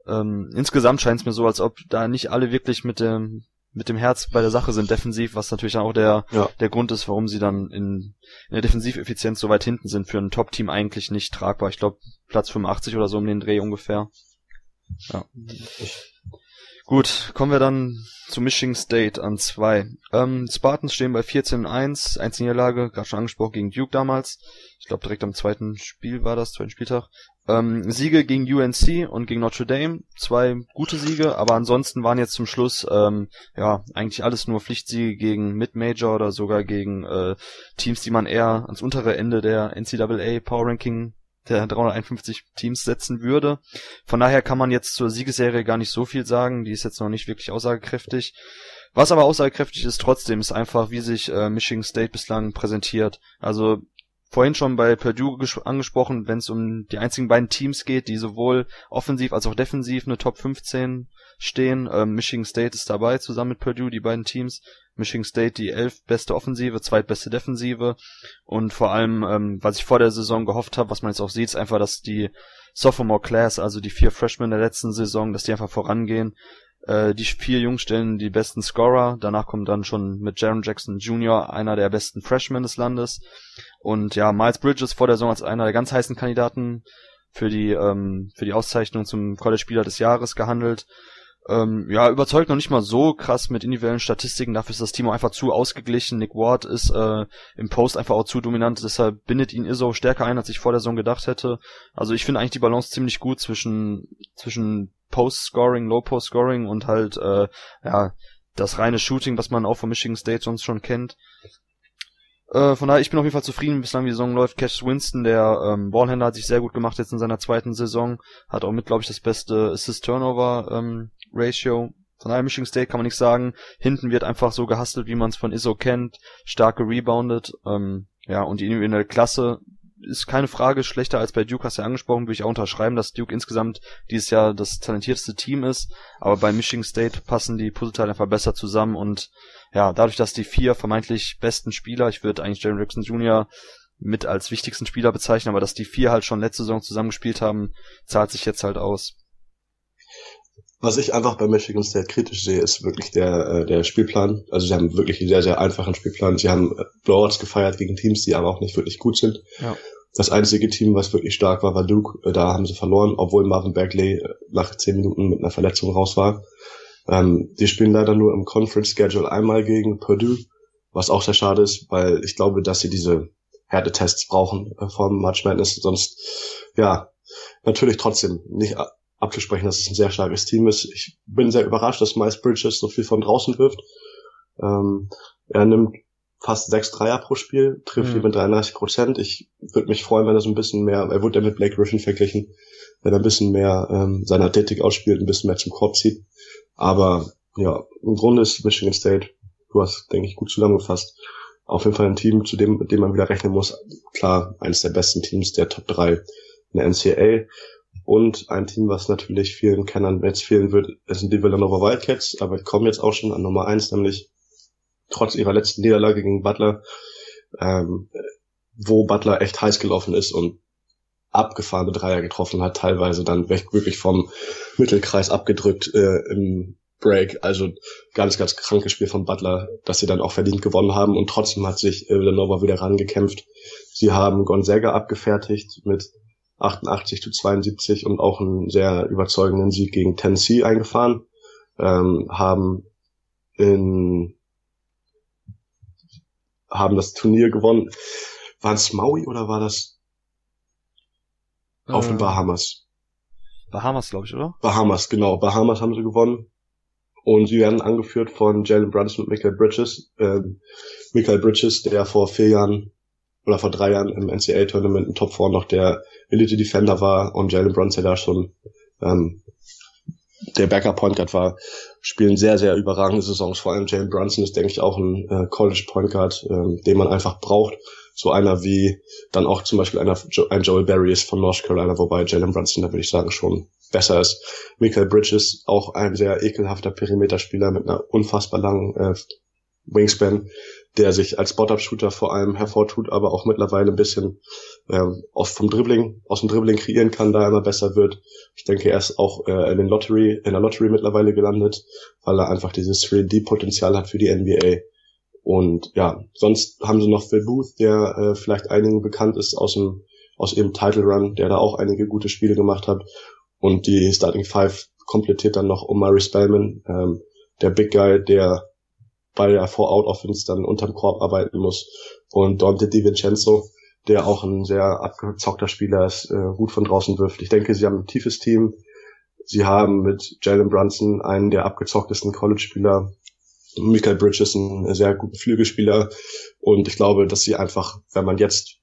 Ähm, insgesamt scheint es mir so, als ob da nicht alle wirklich mit dem mit dem Herz bei der Sache sind defensiv, was natürlich dann auch der ja. der Grund ist, warum sie dann in, in der Defensiveffizienz so weit hinten sind für ein Top-Team eigentlich nicht tragbar. Ich glaube Platz 85 oder so um den Dreh ungefähr. Ja. Gut, kommen wir dann zu Michigan State an zwei. Ähm, Spartans stehen bei 14-1, Einzelniederlage, gerade schon angesprochen gegen Duke damals. Ich glaube direkt am zweiten Spiel war das, zweiten Spieltag. Ähm, Siege gegen UNC und gegen Notre Dame, zwei gute Siege, aber ansonsten waren jetzt zum Schluss ähm, ja eigentlich alles nur Pflichtsiege gegen Mid-Major oder sogar gegen äh, Teams, die man eher ans untere Ende der NCAA Power Ranking der 351 Teams setzen würde. Von daher kann man jetzt zur Siegesserie gar nicht so viel sagen, die ist jetzt noch nicht wirklich aussagekräftig. Was aber aussagekräftig ist trotzdem, ist einfach, wie sich äh, Michigan State bislang präsentiert. Also vorhin schon bei Purdue angesprochen, wenn es um die einzigen beiden Teams geht, die sowohl offensiv als auch defensiv eine Top 15 stehen. Ähm, Michigan State ist dabei, zusammen mit Purdue, die beiden Teams. Michigan State die elf beste Offensive, zweitbeste Defensive und vor allem, ähm, was ich vor der Saison gehofft habe, was man jetzt auch sieht, ist einfach, dass die Sophomore Class, also die vier Freshmen der letzten Saison, dass die einfach vorangehen. Äh, die vier Jungs stellen die besten Scorer. Danach kommt dann schon mit Jaron Jackson Jr. einer der besten Freshmen des Landes. Und ja, Miles Bridges vor der Saison als einer der ganz heißen Kandidaten für die, ähm, für die Auszeichnung zum College-Spieler des Jahres gehandelt. Ähm, ja, überzeugt noch nicht mal so krass mit individuellen Statistiken. Dafür ist das Team auch einfach zu ausgeglichen. Nick Ward ist äh, im Post einfach auch zu dominant. Deshalb bindet ihn Izzo stärker ein, als ich vor der Saison gedacht hätte. Also ich finde eigentlich die Balance ziemlich gut zwischen zwischen Post-Scoring, Low-Post-Scoring und halt äh, ja das reine Shooting, was man auch von Michigan State sonst schon kennt. Äh, von daher, ich bin auf jeden Fall zufrieden, bislang die Saison läuft. Cash Winston, der ähm, Ballhändler, hat sich sehr gut gemacht jetzt in seiner zweiten Saison. Hat auch mit, glaube ich, das beste Assist-Turnover-Ratio. Ähm, von daher, Michigan State kann man nicht sagen. Hinten wird einfach so gehustelt, wie man es von ISO kennt. Stark gereboundet. Ähm, ja, und die individuelle Klasse ist keine Frage schlechter als bei Duke, hast du ja angesprochen, würde ich auch unterschreiben, dass Duke insgesamt dieses Jahr das talentierteste Team ist, aber bei Michigan State passen die Puzzleteile einfach besser zusammen und ja, dadurch, dass die vier vermeintlich besten Spieler, ich würde eigentlich Jaren Jackson Jr. mit als wichtigsten Spieler bezeichnen, aber dass die vier halt schon letzte Saison zusammengespielt haben, zahlt sich jetzt halt aus. Was ich einfach bei Michigan State kritisch sehe, ist wirklich der, äh, der Spielplan. Also sie haben wirklich einen sehr, sehr einfachen Spielplan. Sie haben Blowouts gefeiert gegen Teams, die aber auch nicht wirklich gut sind. Ja. Das einzige Team, was wirklich stark war, war Duke. Äh, da haben sie verloren, obwohl Marvin Bagley nach zehn Minuten mit einer Verletzung raus war. Ähm, die spielen leider nur im Conference Schedule einmal gegen Purdue, was auch sehr schade ist, weil ich glaube, dass sie diese Härtetests brauchen äh, vom March Madness. Sonst, ja, natürlich trotzdem nicht abzusprechen, dass es ein sehr starkes Team ist. Ich bin sehr überrascht, dass Miles Bridges so viel von draußen wirft. Ähm, er nimmt fast sechs Dreier pro Spiel, trifft mhm. die mit 33 Prozent. Ich würde mich freuen, wenn er so ein bisschen mehr, er wurde ja mit Blake Griffin verglichen, wenn er ein bisschen mehr ähm, seine Athletik ausspielt, ein bisschen mehr zum Korb zieht. Aber ja, im Grunde ist Michigan State, du hast, denke ich, gut zusammengefasst, auf jeden Fall ein Team, zu dem, mit dem man wieder rechnen muss. Klar, eines der besten Teams der Top 3 in der NCAA. Und ein Team, was natürlich vielen Kennern jetzt fehlen wird, sind die Villanova Wildcats, aber ich komme jetzt auch schon an Nummer eins, nämlich trotz ihrer letzten Niederlage gegen Butler, ähm, wo Butler echt heiß gelaufen ist und abgefahrene Dreier getroffen hat, teilweise dann wirklich vom Mittelkreis abgedrückt äh, im Break. Also ganz, ganz krankes Spiel von Butler, dass sie dann auch verdient gewonnen haben und trotzdem hat sich äh, Villanova wieder rangekämpft. Sie haben Gonzaga abgefertigt mit 88 zu 72 und auch einen sehr überzeugenden Sieg gegen Tennessee eingefahren. Ähm, haben in haben das Turnier gewonnen. War es Maui oder war das äh, auf den Bahamas? Bahamas, glaube ich, oder? Bahamas, genau. Bahamas haben sie gewonnen. Und sie werden angeführt von Jalen Brunson und Michael Bridges. Ähm, Michael Bridges, der vor vier Jahren oder vor drei Jahren im NCAA-Tournament in Top 4 noch der Elite Defender war und Jalen Brunson da schon ähm, der Backup Point Guard war. Spielen sehr, sehr überragende Saisons. Vor allem Jalen Brunson ist, denke ich, auch ein äh, College Point Guard, äh, den man einfach braucht. So einer wie dann auch zum Beispiel einer, ein Joel Barry ist von North Carolina, wobei Jalen Brunson, da würde ich sagen, schon besser ist. Michael Bridges, auch ein sehr ekelhafter Perimeterspieler mit einer unfassbar langen äh, Wingspan, der sich als Spot-Up-Shooter vor allem hervortut, aber auch mittlerweile ein bisschen ähm, aus vom Dribbling, aus dem Dribbling kreieren kann, da er immer besser wird. Ich denke, er ist auch äh, in den Lottery, in der Lottery mittlerweile gelandet, weil er einfach dieses 3D-Potenzial hat für die NBA. Und ja, sonst haben sie noch Phil Booth, der äh, vielleicht einigen bekannt ist aus dem aus ihrem Title Run, der da auch einige gute Spiele gemacht hat. Und die Starting Five komplettiert dann noch Omari Spellman, ähm, der Big Guy, der bei der Four-Out-Offense dann unterm Korb arbeiten muss. Und Dante DiVincenzo, der auch ein sehr abgezockter Spieler ist, äh, gut von draußen wirft. Ich denke, sie haben ein tiefes Team. Sie haben mit Jalen Brunson einen der abgezocktesten College-Spieler. Michael Bridges ein sehr guter Flügelspieler. Und ich glaube, dass sie einfach, wenn man jetzt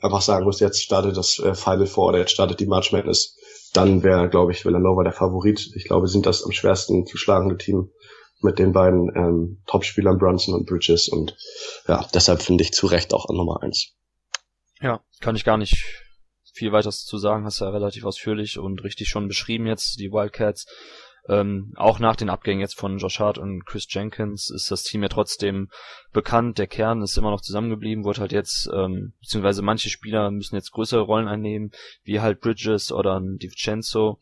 einfach sagen muss, jetzt startet das äh, Final Four oder jetzt startet die March Madness, dann wäre, glaube ich, Villanova der Favorit. Ich glaube, sind das am schwersten zu schlagende Team mit den beiden ähm, Topspielern Brunson und Bridges und ja, deshalb finde ich zu Recht auch an Nummer eins. Ja, kann ich gar nicht viel weiter zu sagen, hast ja relativ ausführlich und richtig schon beschrieben jetzt, die Wildcats. Ähm, auch nach den Abgängen jetzt von Josh Hart und Chris Jenkins ist das Team ja trotzdem bekannt. Der Kern ist immer noch zusammengeblieben, wurde halt jetzt, ähm, beziehungsweise manche Spieler müssen jetzt größere Rollen einnehmen, wie halt Bridges oder ein DiVincenzo.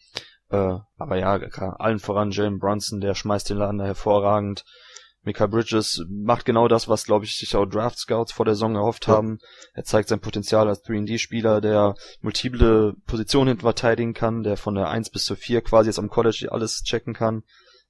Äh, aber ja, allen voran Jalen Brunson, der schmeißt den Laden hervorragend. Mika Bridges macht genau das, was, glaube ich, sich auch Draft Scouts vor der Saison erhofft ja. haben. Er zeigt sein Potenzial als 3D-Spieler, der multiple Positionen hinten verteidigen kann, der von der 1 bis zur 4 quasi jetzt am College alles checken kann.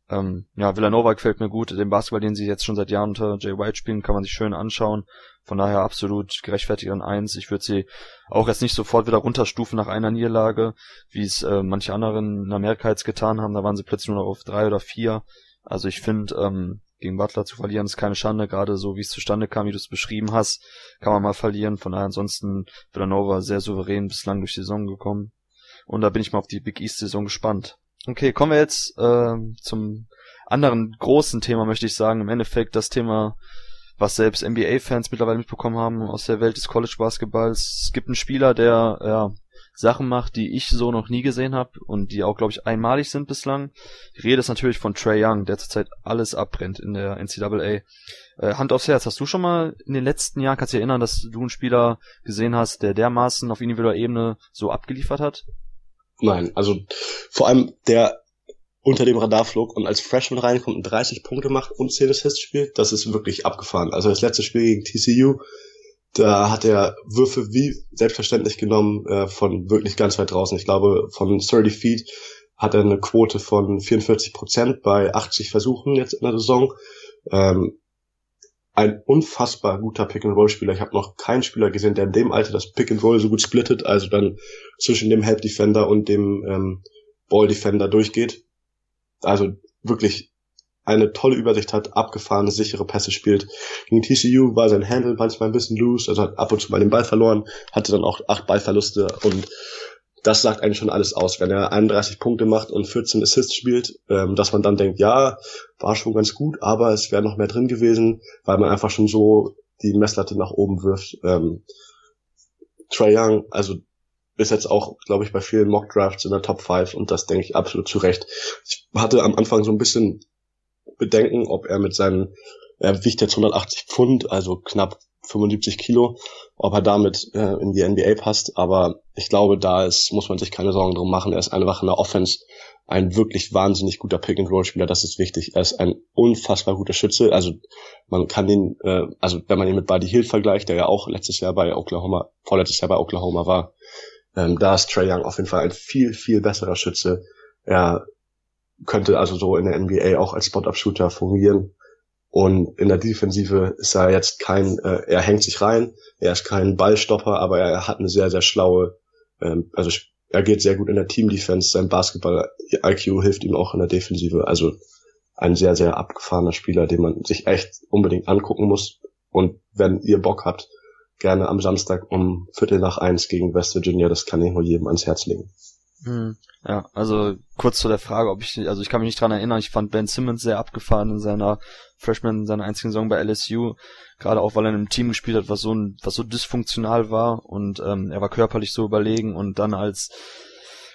Ähm, ja, Villanova gefällt mir gut. Den Basketball, den sie jetzt schon seit Jahren unter Jay White spielen, kann man sich schön anschauen. Von daher absolut gerechtfertigt an eins. Ich würde sie auch jetzt nicht sofort wieder runterstufen nach einer Niederlage, wie es äh, manche anderen in Amerika jetzt getan haben. Da waren sie plötzlich nur noch auf drei oder vier. Also ich finde, ähm, gegen Butler zu verlieren ist keine Schande, gerade so wie es zustande kam, wie du es beschrieben hast, kann man mal verlieren. Von daher ansonsten Villanova sehr souverän bislang durch die Saison gekommen. Und da bin ich mal auf die Big East Saison gespannt. Okay, kommen wir jetzt äh, zum anderen großen Thema, möchte ich sagen. Im Endeffekt das Thema was selbst NBA-Fans mittlerweile mitbekommen haben aus der Welt des College-Basketballs. Es gibt einen Spieler, der ja, Sachen macht, die ich so noch nie gesehen habe und die auch, glaube ich, einmalig sind bislang. Die Rede ist natürlich von Trey Young, der zurzeit alles abbrennt in der NCAA. Äh, Hand aufs Herz, hast du schon mal in den letzten Jahren, kannst du dich erinnern, dass du einen Spieler gesehen hast, der dermaßen auf individueller Ebene so abgeliefert hat? Nein, also vor allem der unter dem Radar flog und als Freshman reinkommt und 30 Punkte macht und 10 Assists spielt, das ist wirklich abgefahren. Also das letzte Spiel gegen TCU, da hat er Würfe wie selbstverständlich genommen äh, von wirklich ganz weit draußen. Ich glaube, von 30 Feet hat er eine Quote von 44 Prozent bei 80 Versuchen jetzt in der Saison. Ähm, ein unfassbar guter Pick-and-Roll-Spieler. Ich habe noch keinen Spieler gesehen, der in dem Alter das Pick-and-Roll so gut splittet, also dann zwischen dem Help-Defender und dem ähm, Ball-Defender durchgeht also wirklich eine tolle Übersicht hat, abgefahrene, sichere Pässe spielt. Gegen TCU war sein Handle manchmal ein bisschen loose, also hat ab und zu mal den Ball verloren, hatte dann auch acht Ballverluste und das sagt eigentlich schon alles aus. Wenn er 31 Punkte macht und 14 Assists spielt, ähm, dass man dann denkt, ja, war schon ganz gut, aber es wäre noch mehr drin gewesen, weil man einfach schon so die Messlatte nach oben wirft. Ähm, Trae Young, also bis jetzt auch, glaube ich, bei vielen Mock Drafts in der Top 5 und das denke ich absolut zu Recht. Ich hatte am Anfang so ein bisschen Bedenken, ob er mit seinen, er wiegt jetzt 180 Pfund, also knapp 75 Kilo, ob er damit äh, in die NBA passt, aber ich glaube, da ist, muss man sich keine Sorgen drum machen. Er ist einfach in der Offense ein wirklich wahnsinnig guter Pick-and-Roll-Spieler, das ist wichtig. Er ist ein unfassbar guter Schütze, also man kann ihn, äh, also wenn man ihn mit Buddy Hield vergleicht, der ja auch letztes Jahr bei Oklahoma, vorletztes Jahr bei Oklahoma war, ähm, da ist Trey Young auf jeden Fall ein viel, viel besserer Schütze. Er könnte also so in der NBA auch als Spot-Up-Shooter fungieren. Und in der Defensive ist er jetzt kein, äh, er hängt sich rein, er ist kein Ballstopper, aber er hat eine sehr, sehr schlaue, ähm, also er geht sehr gut in der Team-Defense, sein Basketball-IQ hilft ihm auch in der Defensive. Also ein sehr, sehr abgefahrener Spieler, den man sich echt unbedingt angucken muss. Und wenn ihr Bock habt, gerne am Samstag um Viertel nach eins gegen West Virginia. Das kann ich nur jedem ans Herz legen. Hm. Ja, also kurz zu der Frage, ob ich, also ich kann mich nicht dran erinnern, ich fand Ben Simmons sehr abgefahren in seiner Freshman, in seiner einzigen Saison bei LSU, gerade auch weil er in einem Team gespielt hat, was so was so dysfunktional war und ähm, er war körperlich so überlegen und dann als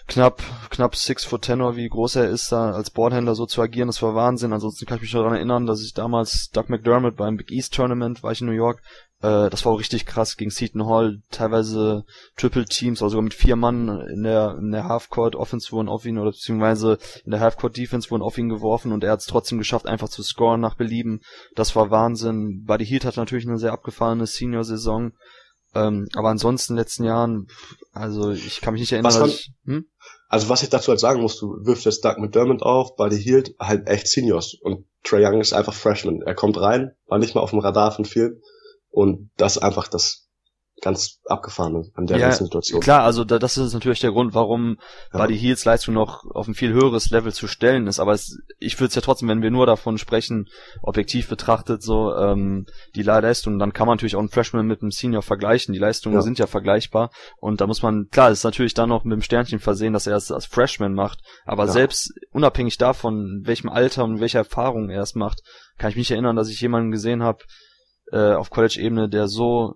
knapp, knapp six foot tenor, wie groß er ist, da als Boardhändler so zu agieren, das war Wahnsinn. Ansonsten kann ich mich daran erinnern, dass ich damals Doug McDermott beim Big East Tournament, war ich in New York, äh, das war auch richtig krass gegen Seton Hall, teilweise Triple Teams, also sogar mit vier Mann in der, in der Halfcourt Offense wurden auf ihn oder beziehungsweise in der Halfcourt Defense wurden auf ihn geworfen und er hat es trotzdem geschafft, einfach zu scoren nach Belieben. Das war Wahnsinn. Buddy Heat hat natürlich eine sehr abgefahrene Senior-Saison. Ähm, aber ansonsten in den letzten Jahren, also ich kann mich nicht erinnern, was man, ich, hm? Also was ich dazu halt sagen muss, du wirfst jetzt Doug McDermott auf, Buddy Hield halt echt Seniors und Trey Young ist einfach Freshman. Er kommt rein, war nicht mal auf dem Radar von vielen und das ist einfach das ganz abgefahren an der ja, ganzen Situation. Klar, also da, das ist natürlich der Grund, warum Ja. Buddy Heels Leistung noch auf ein viel höheres Level zu stellen ist. Aber es, ich würde es ja trotzdem, wenn wir nur davon sprechen, objektiv betrachtet, so ähm, die Leistung, dann kann man natürlich auch einen Freshman mit einem Senior vergleichen. Die Leistungen Ja. sind ja vergleichbar und da muss man, klar, ist natürlich dann noch mit dem Sternchen versehen, dass er es als Freshman macht. Aber Ja. selbst unabhängig davon, in welchem Alter und welcher Erfahrung er es macht, kann ich mich erinnern, dass ich jemanden gesehen habe äh, auf College-Ebene, der so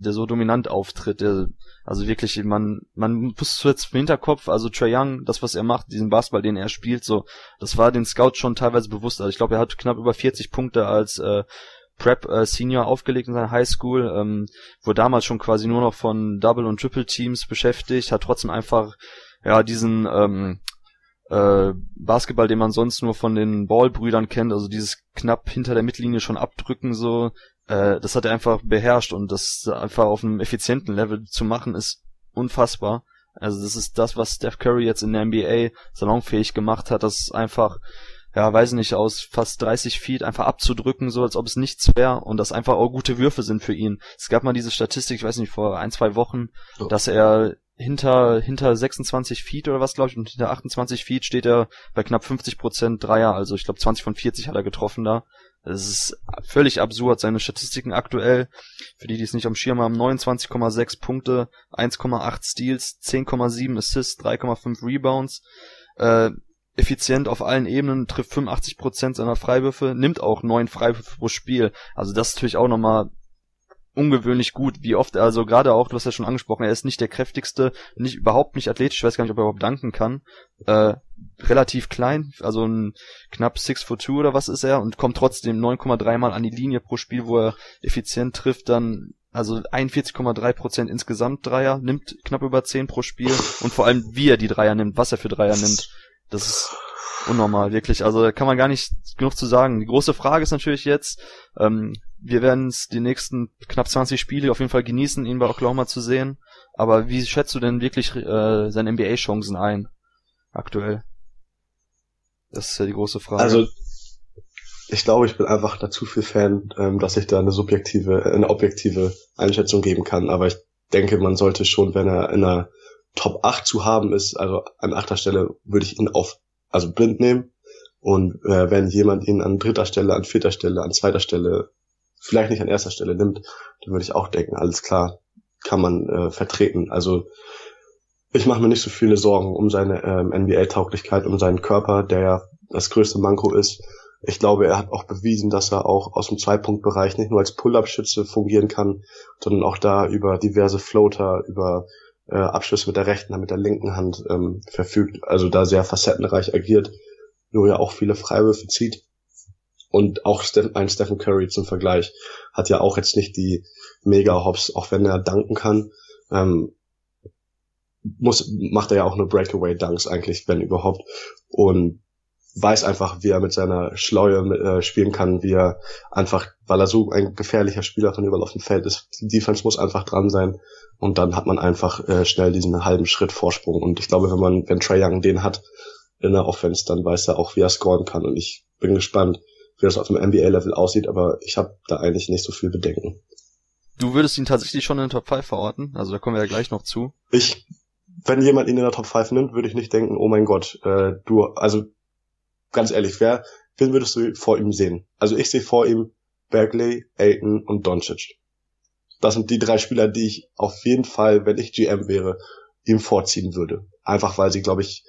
der so dominant auftritt, der, also wirklich, man, man muss jetzt im Hinterkopf, also Trae Young, das, was er macht, diesen Basketball, den er spielt, so, das war den Scouts schon teilweise bewusst. Also ich glaube, er hat knapp über 40 Punkte als äh, Prep äh, Senior aufgelegt in seiner Highschool, ähm, wurde damals schon quasi nur noch von Double und Triple Teams beschäftigt, hat trotzdem einfach ja diesen ähm, äh, Basketball, den man sonst nur von den Ballbrüdern kennt, also dieses knapp hinter der Mittellinie schon abdrücken so, äh, das hat er einfach beherrscht und das einfach auf einem effizienten Level zu machen ist unfassbar. Also das ist das, was Steph Curry jetzt in der NBA salonfähig gemacht hat, das einfach ja, weiß nicht, aus fast 30 Feet einfach abzudrücken, so als ob es nichts wäre und das einfach auch gute Würfe sind für ihn. Es gab mal diese Statistik, ich weiß nicht, vor ein, zwei Wochen, So. dass er hinter, hinter 26 Feet oder was, glaube ich, und hinter 28 Feet steht er bei knapp 50 Prozent Dreier, also ich glaube 20 von 40 hat er getroffen da. Das ist völlig absurd, seine Statistiken aktuell, für die, die es nicht am Schirm haben, 29,6 Punkte, 1,8 Steals, 10,7 Assists, 3,5 Rebounds, äh, effizient auf allen Ebenen, trifft 85% seiner Freiwürfe, nimmt auch neun Freiwürfe pro Spiel. Also das ist natürlich auch nochmal ungewöhnlich gut, wie oft, also gerade auch, du hast ja schon angesprochen, er ist nicht der kräftigste, nicht überhaupt nicht athletisch, ich weiß gar nicht, ob er überhaupt danken kann. Äh, relativ klein, also ein knapp 6 foot 2 oder was ist er und kommt trotzdem 9,3 mal an die Linie pro Spiel, wo er effizient trifft, dann also 41,3% insgesamt Dreier, nimmt knapp über 10 pro Spiel und vor allem wie er die Dreier nimmt, was er für Dreier nimmt. Das ist unnormal, wirklich. Also da kann man gar nicht genug zu sagen. Die große Frage ist natürlich jetzt, ähm, wir werden es die nächsten knapp 20 Spiele auf jeden Fall genießen, ihn bei Oklahoma zu sehen. Aber wie schätzt du denn wirklich äh, seine NBA-Chancen ein? Aktuell. Das ist ja die große Frage. Also ich glaube, ich bin einfach da zu viel Fan, ähm, dass ich da eine subjektive, äh, eine objektive Einschätzung geben kann. Aber ich denke, man sollte schon, wenn er in einer Top 8 zu haben ist, also an achter Stelle würde ich ihn auf, also blind nehmen. Und äh, wenn jemand ihn an dritter Stelle, an vierter Stelle, an zweiter Stelle, vielleicht nicht an erster Stelle nimmt, dann würde ich auch denken, alles klar, kann man äh, vertreten. Also ich mache mir nicht so viele Sorgen um seine ähm, NBA-Tauglichkeit, um seinen Körper, der ja das größte Manko ist. Ich glaube, er hat auch bewiesen, dass er auch aus dem Zweipunktbereich nicht nur als Pull-up-Schütze fungieren kann, sondern auch da über diverse Floater, über äh, Abschlüsse mit der rechten Hand, mit der linken Hand ähm, verfügt. Also da sehr facettenreich agiert, nur ja auch viele Freiwürfe zieht. Und auch ein Stephen Curry zum Vergleich hat ja auch jetzt nicht die Mega-Hops, auch wenn er danken kann. Ähm, muss, macht er ja auch nur Breakaway-Dunks eigentlich, wenn überhaupt. Und weiß einfach, wie er mit seiner Schleue äh, spielen kann, wie er einfach, weil er so ein gefährlicher Spieler von überall auf dem Feld ist, die Defense muss einfach dran sein und dann hat man einfach äh, schnell diesen halben Schritt Vorsprung und ich glaube, wenn man, wenn Trey Young den hat in der Offense, dann weiß er auch, wie er scoren kann und ich bin gespannt, wie das auf dem NBA-Level aussieht, aber ich habe da eigentlich nicht so viel Bedenken. du würdest ihn tatsächlich schon in den Top 5 verorten, also da kommen wir ja gleich noch zu. Ich, wenn jemand ihn in der Top 5 nimmt, würde ich nicht denken, oh mein Gott, äh, du, also ganz ehrlich, wer, wen würdest du vor ihm sehen? Also ich sehe vor ihm Berkeley, Aiton und Doncic. Das sind die drei Spieler, die ich auf jeden Fall, wenn ich GM wäre, ihm vorziehen würde. Einfach weil sie, glaube ich,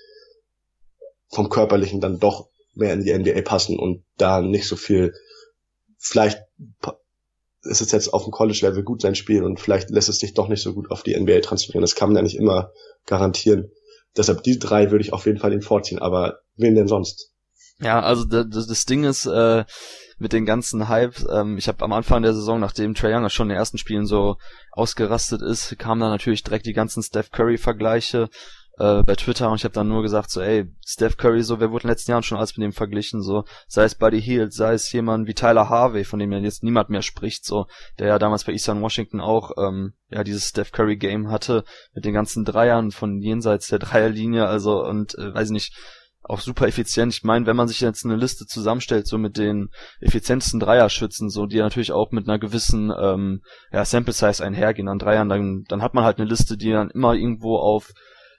vom Körperlichen dann doch mehr in die NBA passen und da nicht so viel, vielleicht ist es jetzt auf dem College-Level gut sein Spiel und vielleicht lässt es sich doch nicht so gut auf die NBA transferieren. Das kann man ja nicht immer garantieren. Deshalb die drei würde ich auf jeden Fall ihm vorziehen, aber wen denn sonst? Ja, also das, das Ding ist, äh, mit den ganzen Hype. Ähm, ich habe am Anfang der Saison, nachdem Trae Young schon in den ersten Spielen so ausgerastet ist, kamen dann natürlich direkt die ganzen Steph Curry Vergleiche äh, bei Twitter und ich habe dann nur gesagt so, ey, Steph Curry, so, wer wurde in den letzten Jahren schon alles mit dem verglichen, so, sei es Buddy Hield, sei es jemand wie Tyler Harvey, von dem ja jetzt niemand mehr spricht, so, der ja damals bei Eastern Washington auch, ähm, ja, dieses Steph Curry Game hatte, mit den ganzen Dreiern von jenseits der Dreierlinie, also, und, äh, weiß ich nicht, auch super effizient. Ich meine, wenn man sich jetzt eine Liste zusammenstellt, so mit den effizientesten Dreierschützen, so die natürlich auch mit einer gewissen ähm, ja, Sample Size einhergehen an Dreiern, dann, dann hat man halt eine Liste, die dann immer irgendwo auf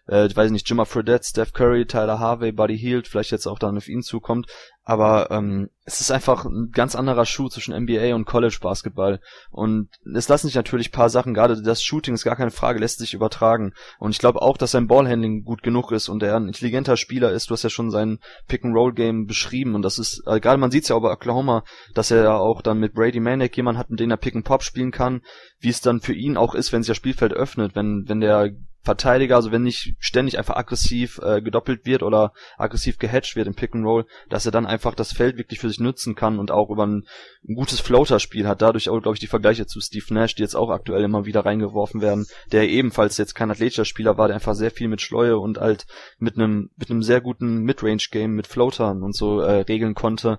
äh, ich weiß nicht, Jimmer Fredette, Steph Curry, Tyler Harvey, Buddy Hield, vielleicht jetzt auch dann auf ihn zukommt. Aber ähm, es ist einfach ein ganz anderer Schuh zwischen NBA und College Basketball. Und es lassen sich natürlich paar Sachen, gerade das Shooting ist gar keine Frage, lässt sich übertragen. Und ich glaube auch, dass sein Ballhandling gut genug ist und er ein intelligenter Spieler ist. Du hast ja schon sein Pick-and-Roll-Game beschrieben. Und das ist, äh, gerade man sieht es ja auch bei Oklahoma, dass er ja auch dann mit Brady Manick jemanden hat, mit dem er Pick-and-Pop spielen kann. Wie es dann für ihn auch ist, wenn sich das Spielfeld öffnet, wenn, wenn der Verteidiger, also wenn nicht ständig einfach aggressiv äh, gedoppelt wird oder aggressiv gehatcht wird im Pick and Roll, dass er dann einfach das Feld wirklich für sich nutzen kann und auch über ein, ein gutes Floater-Spiel hat. Dadurch auch, glaube ich, die Vergleiche zu Steve Nash, die jetzt auch aktuell immer wieder reingeworfen werden, der ebenfalls jetzt kein athletischer Spieler war, der einfach sehr viel mit Schleue und halt mit einem mit einem sehr guten Midrange-Game mit Floatern und so äh, regeln konnte.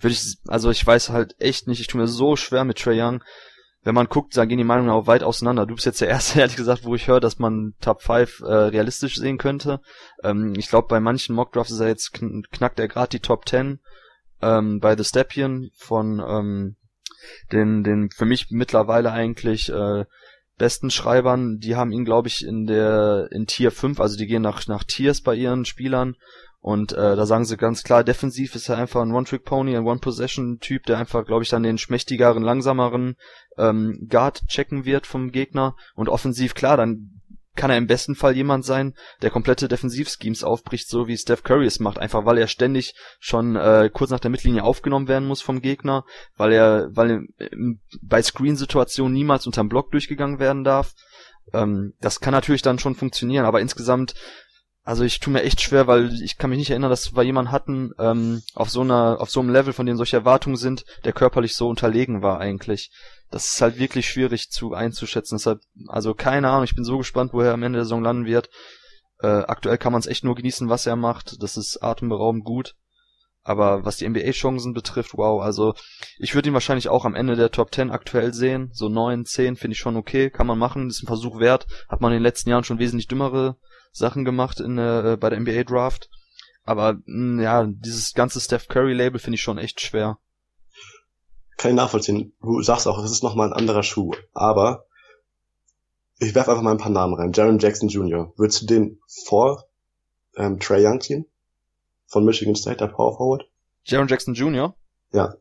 Würde ich, also ich weiß halt echt nicht, ich tue mir so schwer mit Trey Young wenn man guckt, da gehen die Meinungen auch weit auseinander. Du bist jetzt der Erste, ehrlich gesagt, wo ich höre, dass man Top 5 äh, realistisch sehen könnte. Ähm, ich glaube, bei manchen Mockdrafts ist er jetzt, kn knackt er gerade die Top 10. Ähm, bei The Stepien von ähm, den, den für mich mittlerweile eigentlich äh, besten Schreibern, die haben ihn, glaube ich, in der in Tier 5, also die gehen nach, nach Tiers bei ihren Spielern und äh, da sagen sie ganz klar, defensiv ist er einfach ein One-Trick-Pony, ein One-Possession-Typ, der einfach, glaube ich, dann den schmächtigeren, langsameren ähm, Guard checken wird vom Gegner. Und offensiv, klar, dann kann er im besten Fall jemand sein, der komplette Defensivschemes aufbricht, so wie Steph Curry es macht, einfach weil er ständig schon äh, kurz nach der Mittellinie aufgenommen werden muss vom Gegner, weil er, weil er bei Screen-Situationen niemals unterm Block durchgegangen werden darf. Ähm, das kann natürlich dann schon funktionieren, aber insgesamt also ich tue mir echt schwer, weil ich kann mich nicht erinnern, dass wir jemanden hatten ähm, auf so einer, auf so einem Level, von dem solche Erwartungen sind, der körperlich so unterlegen war eigentlich. Das ist halt wirklich schwierig zu einzuschätzen. Deshalb, also keine Ahnung, ich bin so gespannt, wo er am Ende der Saison landen wird. Äh, aktuell kann man es echt nur genießen, was er macht. Das ist atemberaubend gut. Aber was die NBA-Chancen betrifft, wow, also ich würde ihn wahrscheinlich auch am Ende der Top 10 aktuell sehen. So 9, 10 finde ich schon okay, kann man machen, ist ein Versuch wert. Hat man in den letzten Jahren schon wesentlich dümmere Sachen gemacht in äh, bei der NBA Draft. Aber mh, hm, ja, dieses ganze Steph Curry Label finde ich schon echt schwer. Kann ich nachvollziehen. Du sagst auch, es ist nochmal ein anderer Schuh. Aber ich werfe einfach mal ein paar Namen rein. Jaron Jackson Jr. Würdest du den vor ähm, Trey Young ziehen? Von Michigan State, der Power Forward? Jaron Jackson Jr.? Ja.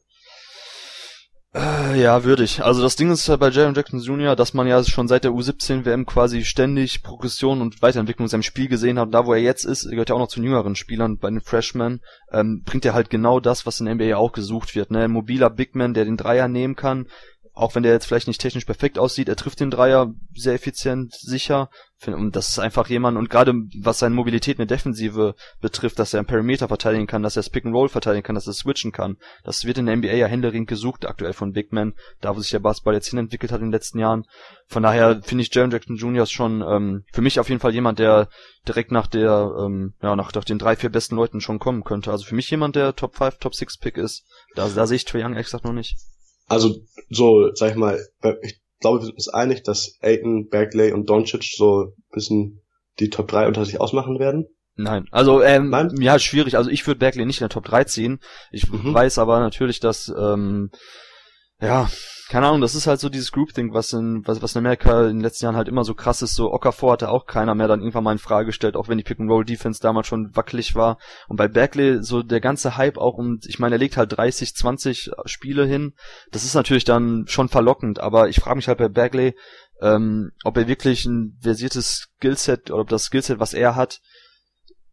Äh, ja, würde ich. Also das Ding ist ja bei Jaron Jackson Jr., dass man ja schon seit der U17 WM quasi ständig Progression und Weiterentwicklung in seinem Spiel gesehen hat. Da, wo er jetzt ist, gehört ja auch noch zu jüngeren Spielern bei den Freshmen, ähm, bringt er halt genau das, was in der NBA auch gesucht wird. Ne? Ein mobiler Bigman, der den Dreier nehmen kann, auch wenn der jetzt vielleicht nicht technisch perfekt aussieht, er trifft den Dreier sehr effizient, sicher. Und das ist einfach jemand, und gerade was seine Mobilität in der Defensive betrifft, dass er einen Perimeter verteidigen kann, dass er das Pick and Roll verteidigen kann, dass er switchen kann. Das wird in der NBA ja händeringend gesucht aktuell von Big Men, da wo sich der Basketball jetzt hin entwickelt hat in den letzten Jahren. Von daher finde ich Jaron Jackson Jr. schon ähm, für mich auf jeden Fall jemand, der direkt nach der, ähm, ja, nach, nach den drei, vier besten Leuten schon kommen könnte. Also für mich jemand, der Top 5, Top 6 Pick ist. Da, da sehe ich Trae Young gesagt noch nicht also so, sag ich mal, ich glaube, wir sind uns einig, dass Aiton, Berkeley und Doncic so ein bisschen die Top 3 unter sich ausmachen werden. Nein, also ähm, Nein? ja, schwierig. Also ich würde Berkeley nicht in der Top 3 ziehen. Ich mhm. weiß aber natürlich, dass ähm, ja, keine Ahnung, das ist halt so dieses Groupthink, was in, was, was in Amerika in den letzten Jahren halt immer so krass ist. So Okafor hatte auch keiner mehr dann irgendwann mal in Frage gestellt, auch wenn die Pick-and-Roll-Defense damals schon wackelig war. Und bei Berkeley so der ganze Hype auch und ich meine, er legt halt 30, 20 Spiele hin. Das ist natürlich dann schon verlockend, aber ich frage mich halt bei Berkeley, ähm, ob er wirklich ein versiertes Skillset oder ob das Skillset, was er hat,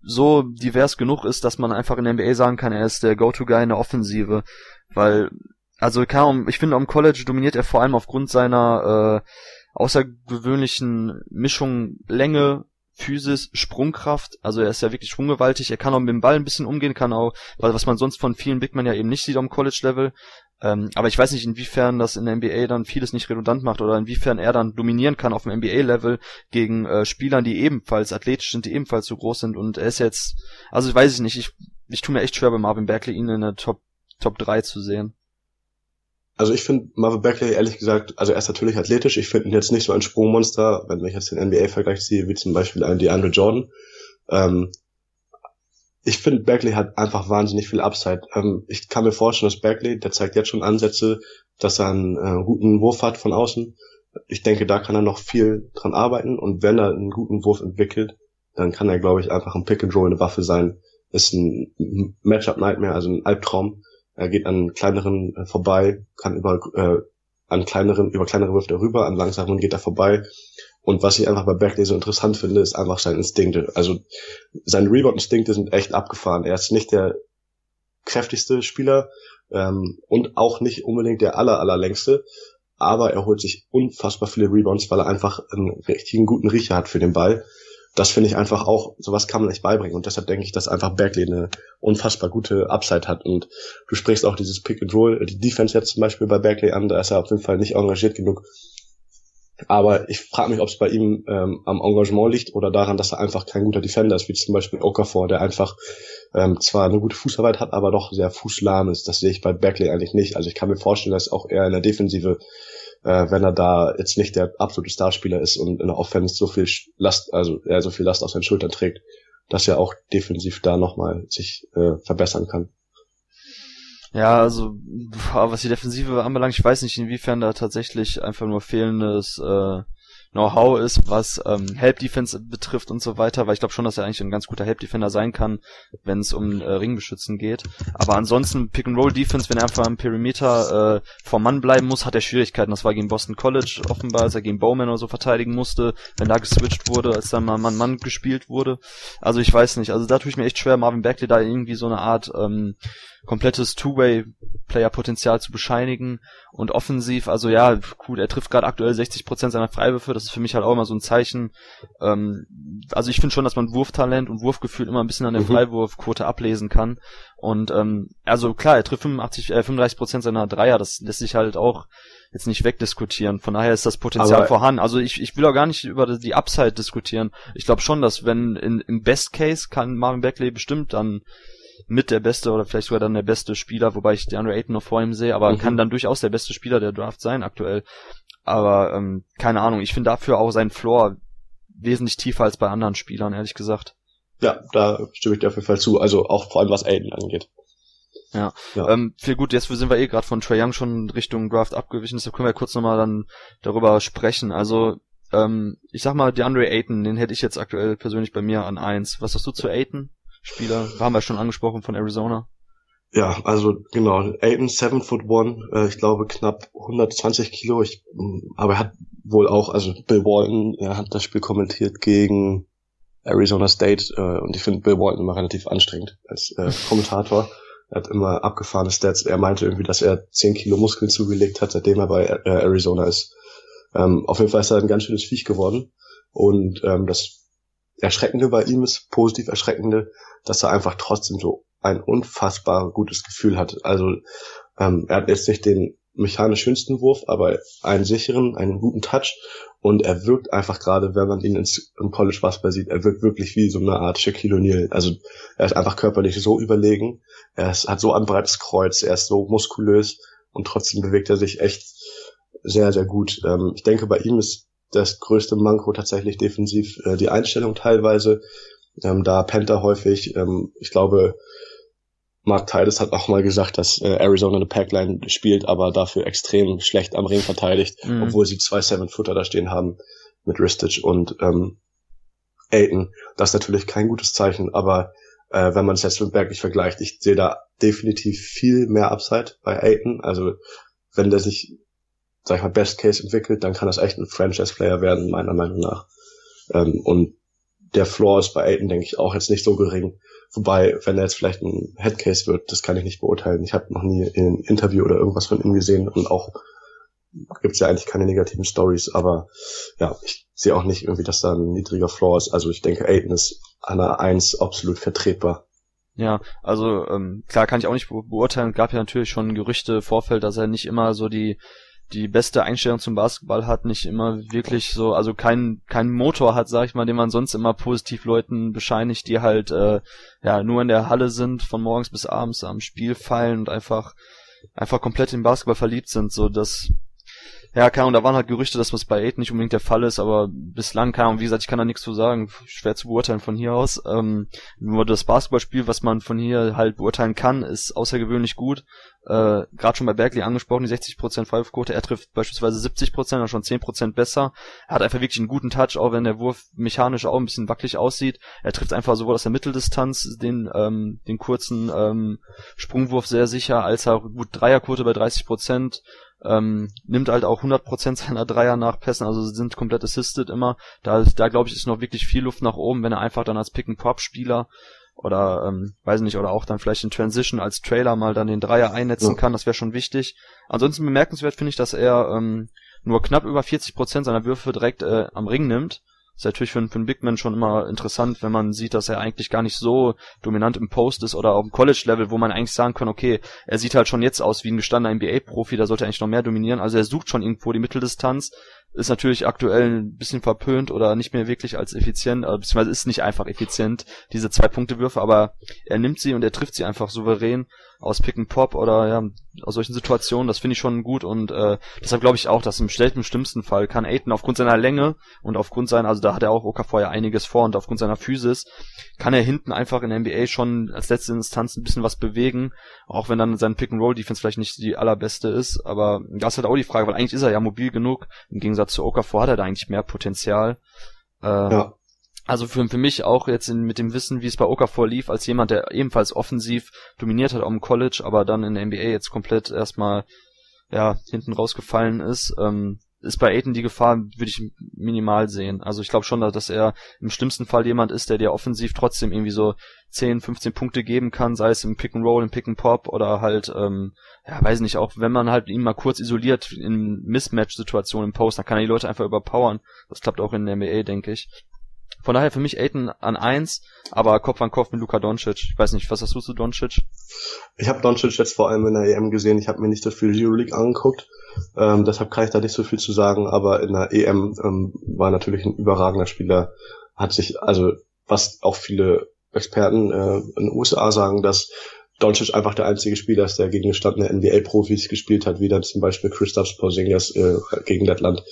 so divers genug ist, dass man einfach in der NBA sagen kann, er ist der Go-To-Guy in der Offensive. Weil, also kann, ich finde, am College dominiert er vor allem aufgrund seiner äh, außergewöhnlichen Mischung Länge, Physis, Sprungkraft, also er ist ja wirklich sprunggewaltig, er kann auch mit dem Ball ein bisschen umgehen, kann auch, was man sonst von vielen Big Men ja eben nicht sieht am College-Level, ähm, aber ich weiß nicht, inwiefern das in der NBA dann vieles nicht redundant macht oder inwiefern er dann dominieren kann auf dem NBA-Level gegen äh, Spielern, die ebenfalls athletisch sind, die ebenfalls so groß sind. Und er ist jetzt, also ich weiß ich nicht, ich, ich tue mir echt schwer bei Marvin Berkeley ihn in der Top, Top 3 zu sehen. Also ich finde Marvin Berkeley ehrlich gesagt, also er ist natürlich athletisch, ich finde ihn jetzt nicht so ein Sprungmonster, wenn ich jetzt den NBA-Vergleich sehe, wie zum Beispiel ein DeAndre Jordan. Ähm, ich finde, Berkeley hat einfach wahnsinnig viel Upside. Ähm, ich kann mir vorstellen, dass Berkeley, der zeigt jetzt schon Ansätze, dass er einen äh, guten Wurf hat von außen. Ich denke, da kann er noch viel dran arbeiten und wenn er einen guten Wurf entwickelt, dann kann er, glaube ich, einfach ein Pick and Roll eine Waffe sein. Ist ein Matchup Nightmare, also ein Albtraum er geht an kleineren äh, vorbei, kann über äh, an kleineren, über kleinere Würfel rüber, an langsamen geht er vorbei. Und was ich einfach bei Berkeley so interessant finde, ist einfach sein Instinkte. Also seine Rebound-Instinkte sind echt abgefahren. Er ist nicht der kräftigste Spieler ähm, und auch nicht unbedingt der aller, allerlängste, aber er holt sich unfassbar viele Rebounds, weil er einfach einen richtigen guten Riecher hat für den Ball das finde ich einfach auch, sowas kann man nicht beibringen. Und deshalb denke ich, dass einfach Berkeley eine unfassbar gute Upside hat. Und du sprichst auch dieses Pick and Roll, äh, die Defense jetzt zum Beispiel bei Berkeley an, da ist er auf jeden Fall nicht engagiert genug. Aber ich frage mich, ob es bei ihm ähm, am Engagement liegt oder daran, dass er einfach kein guter Defender ist, wie zum Beispiel Okafor, der einfach ähm, zwar eine gute Fußarbeit hat, aber doch sehr fußlahm ist. Das sehe ich bei Berkeley eigentlich nicht. Also ich kann mir vorstellen, dass auch er in der Defensive äh, wenn er da jetzt nicht der absolute Starspieler ist und in der Offense so viel Last, also er so viel Last auf seinen Schultern trägt, dass er auch defensiv da nochmal sich äh, verbessern kann. Ja, also was die Defensive anbelangt, ich weiß nicht, inwiefern da tatsächlich einfach nur fehlendes äh, Know-how ist, was ähm, Help Defense betrifft und so weiter, weil ich glaube schon, dass er eigentlich ein ganz guter Help Defender sein kann, wenn es um äh, Ringbeschützen geht. Aber ansonsten Pick and Roll Defense, wenn er einfach am Perimeter äh, vor Mann bleiben muss, hat er Schwierigkeiten. Das war gegen Boston College offenbar, als er gegen Bowman oder so verteidigen musste, wenn da geswitcht wurde, als dann mal Mann-Mann gespielt wurde. Also ich weiß nicht, also da tue ich mir echt schwer, Marvin Bagley da irgendwie so eine Art ähm, komplettes Two-Way-Player-Potenzial zu bescheinigen und offensiv, also ja, gut, er trifft gerade aktuell 60% seiner Freiwürfe, das ist für mich halt auch immer so ein Zeichen. Ähm, also ich finde schon, dass man Wurftalent und Wurfgefühl immer ein bisschen an der mhm. Freiwurfquote ablesen kann. Und ähm, also klar, er trifft 85, äh, 35% seiner Dreier, das lässt sich halt auch jetzt nicht wegdiskutieren. Von daher ist das Potenzial Aber vorhanden. Also ich, ich will auch gar nicht über die Upside diskutieren. Ich glaube schon, dass wenn in, im Best Case kann Marvin Beckley bestimmt dann mit der beste oder vielleicht sogar dann der beste Spieler, wobei ich DeAndre Ayton noch vor ihm sehe, aber mhm. kann dann durchaus der beste Spieler der Draft sein aktuell. Aber ähm, keine Ahnung, ich finde dafür auch sein Floor wesentlich tiefer als bei anderen Spielern, ehrlich gesagt. Ja, da stimme ich dir auf jeden Fall zu. Also auch vor allem was Aiden angeht. Ja, ja. Ähm, viel gut, jetzt sind wir eh gerade von Trae Young schon Richtung Draft abgewichen, deshalb können wir kurz nochmal dann darüber sprechen. Also, ähm, ich sag mal, DeAndre Ayton, den hätte ich jetzt aktuell persönlich bei mir an eins. Was hast du zu Ayton? Spieler, haben wir schon angesprochen von Arizona. Ja, also genau, Aiden, seven foot one, äh, ich glaube knapp 120 Kilo, ich, mm, aber er hat wohl auch, also Bill Walton, er hat das Spiel kommentiert gegen Arizona State äh, und ich finde Bill Walton immer relativ anstrengend als äh, Kommentator. Er hat immer abgefahrene Stats. Er meinte irgendwie, dass er 10 Kilo Muskeln zugelegt hat, seitdem er bei äh, Arizona ist. Ähm, auf jeden Fall ist er ein ganz schönes Viech geworden. Und ähm, das Erschreckende bei ihm ist, positiv Erschreckende, dass er einfach trotzdem so ein unfassbar gutes Gefühl hat. Also ähm, er hat jetzt nicht den mechanisch schönsten Wurf, aber einen sicheren, einen guten Touch und er wirkt einfach gerade, wenn man ihn ins, im College Basketball sieht, er wirkt wirklich wie so eine Art Shaquille O'Neal. Also er ist einfach körperlich so überlegen, er ist, hat so ein breites Kreuz, er ist so muskulös und trotzdem bewegt er sich echt sehr, sehr gut. Ähm, ich denke, bei ihm ist das größte Manko tatsächlich defensiv äh, die Einstellung teilweise. Ähm, da Panther häufig, ähm, ich glaube, Mark Titus hat auch mal gesagt, dass äh, Arizona eine Packline spielt, aber dafür extrem schlecht am Ring verteidigt, mhm. obwohl sie zwei Seven-Footer da stehen haben mit Ristich und ähm, Aiton. Das ist natürlich kein gutes Zeichen, aber äh, wenn man es jetzt mit Berg nicht vergleicht, ich sehe da definitiv viel mehr Upside bei Aiton. Also wenn der sich sag ich mal, Best Case entwickelt, dann kann das echt ein Franchise-Player werden, meiner Meinung nach. Ähm, und der Floor ist bei Aiden, denke ich, auch jetzt nicht so gering. Wobei, wenn er jetzt vielleicht ein Headcase wird, das kann ich nicht beurteilen. Ich habe noch nie ein Interview oder irgendwas von ihm gesehen und auch gibt's ja eigentlich keine negativen Stories, aber ja, ich sehe auch nicht irgendwie, dass da ein niedriger Floor ist. Also ich denke, Aiden ist an der 1 absolut vertretbar. Ja, also ähm, klar kann ich auch nicht beurteilen. Gab ja natürlich schon Gerüchte Vorfeld, dass er nicht immer so die die beste Einstellung zum Basketball hat, nicht immer wirklich so, also kein kein Motor hat, sag ich mal, den man sonst immer positiv Leuten bescheinigt, die halt äh, ja nur in der Halle sind, von morgens bis abends am Spiel feilen und einfach einfach komplett in Basketball verliebt sind, so dass ja, keine Ahnung, da waren halt Gerüchte, dass das bei Aiden nicht unbedingt der Fall ist, aber bislang, keine Ahnung, wie gesagt, ich kann da nichts zu sagen, schwer zu beurteilen von hier aus. Ähm, nur das Basketballspiel, was man von hier halt beurteilen kann, ist außergewöhnlich gut. Äh, Gerade schon bei Berkeley angesprochen, die 60% Freiwurfquote, er trifft beispielsweise 70%, oder schon 10% besser. Er hat einfach wirklich einen guten Touch, auch wenn der Wurf mechanisch auch ein bisschen wackelig aussieht. Er trifft einfach sowohl aus der Mitteldistanz den, ähm, den kurzen ähm, Sprungwurf sehr sicher, als auch gut Dreierquote bei 30%, ähm, nimmt halt auch 100% seiner Dreier nach Pässen, also sind komplett assisted immer. Da, da glaube ich, ist noch wirklich viel Luft nach oben, wenn er einfach dann als Pick-and-Pop-Spieler oder ähm, weiß nicht, oder auch dann vielleicht in Transition als Trailer mal dann den Dreier einnetzen ja. kann, das wäre schon wichtig. Ansonsten bemerkenswert finde ich, dass er ähm, nur knapp über 40% seiner Würfe direkt äh, am Ring nimmt ist natürlich für, für einen Big Man schon immer interessant, wenn man sieht, dass er eigentlich gar nicht so dominant im Post ist oder auf dem College-Level, wo man eigentlich sagen kann, okay, er sieht halt schon jetzt aus wie ein gestandener NBA-Profi, da sollte er eigentlich noch mehr dominieren. Also er sucht schon irgendwo die Mitteldistanz, ist natürlich aktuell ein bisschen verpönt oder nicht mehr wirklich als effizient, äh, beziehungsweise ist nicht einfach effizient, diese zwei Punkte Würfe, aber er nimmt sie und er trifft sie einfach souverän aus Pick and Pop oder ja, aus solchen Situationen, das finde ich schon gut und äh, deshalb glaube ich auch, dass im schlimmsten Fall kann Aiden aufgrund seiner Länge und aufgrund seiner, also da hat er auch Okafor ja einiges vor und aufgrund seiner Physis kann er hinten einfach in der NBA schon als letzte Instanz ein bisschen was bewegen, auch wenn dann sein Pick and Roll Defense vielleicht nicht die allerbeste ist, aber das ist halt auch die Frage, weil eigentlich ist er ja mobil genug, im Gegensatz zu Okafor hat er da eigentlich mehr Potenzial. Äh, ja. Also für, für mich auch jetzt in, mit dem Wissen, wie es bei Okafor lief, als jemand, der ebenfalls offensiv dominiert hat im College, aber dann in der NBA jetzt komplett erstmal ja hinten rausgefallen ist, ähm, ist bei Aiden die Gefahr, würde ich minimal sehen. Also ich glaube schon, dass er im schlimmsten Fall jemand ist, der dir offensiv trotzdem irgendwie so 10, 15 Punkte geben kann, sei es im Pick and Roll, im Pick and Pop oder halt, ähm, ja, weiß nicht, auch wenn man halt ihn mal kurz isoliert in Mismatch-Situationen im Post, dann kann er die Leute einfach überpowern. Das klappt auch in der NBA, denke ich. Von daher für mich Aiden an eins, aber Kopf an Kopf mit Luka Doncic. Ich weiß nicht, was hast du zu Doncic? Ich habe Doncic jetzt vor allem in der EM gesehen. Ich habe mir nicht so viel Euroleague angeguckt. Ähm, deshalb kann ich da nicht so viel zu sagen, aber in der EM ähm, war natürlich ein überragender Spieler. Hat sich, also was auch viele Experten äh, in den USA sagen, dass Doncic einfach der einzige Spieler ist, der gegen gestandene NBA-Profis gespielt hat, wie dann zum Beispiel Christoph Porzingis äh, gegen Lettland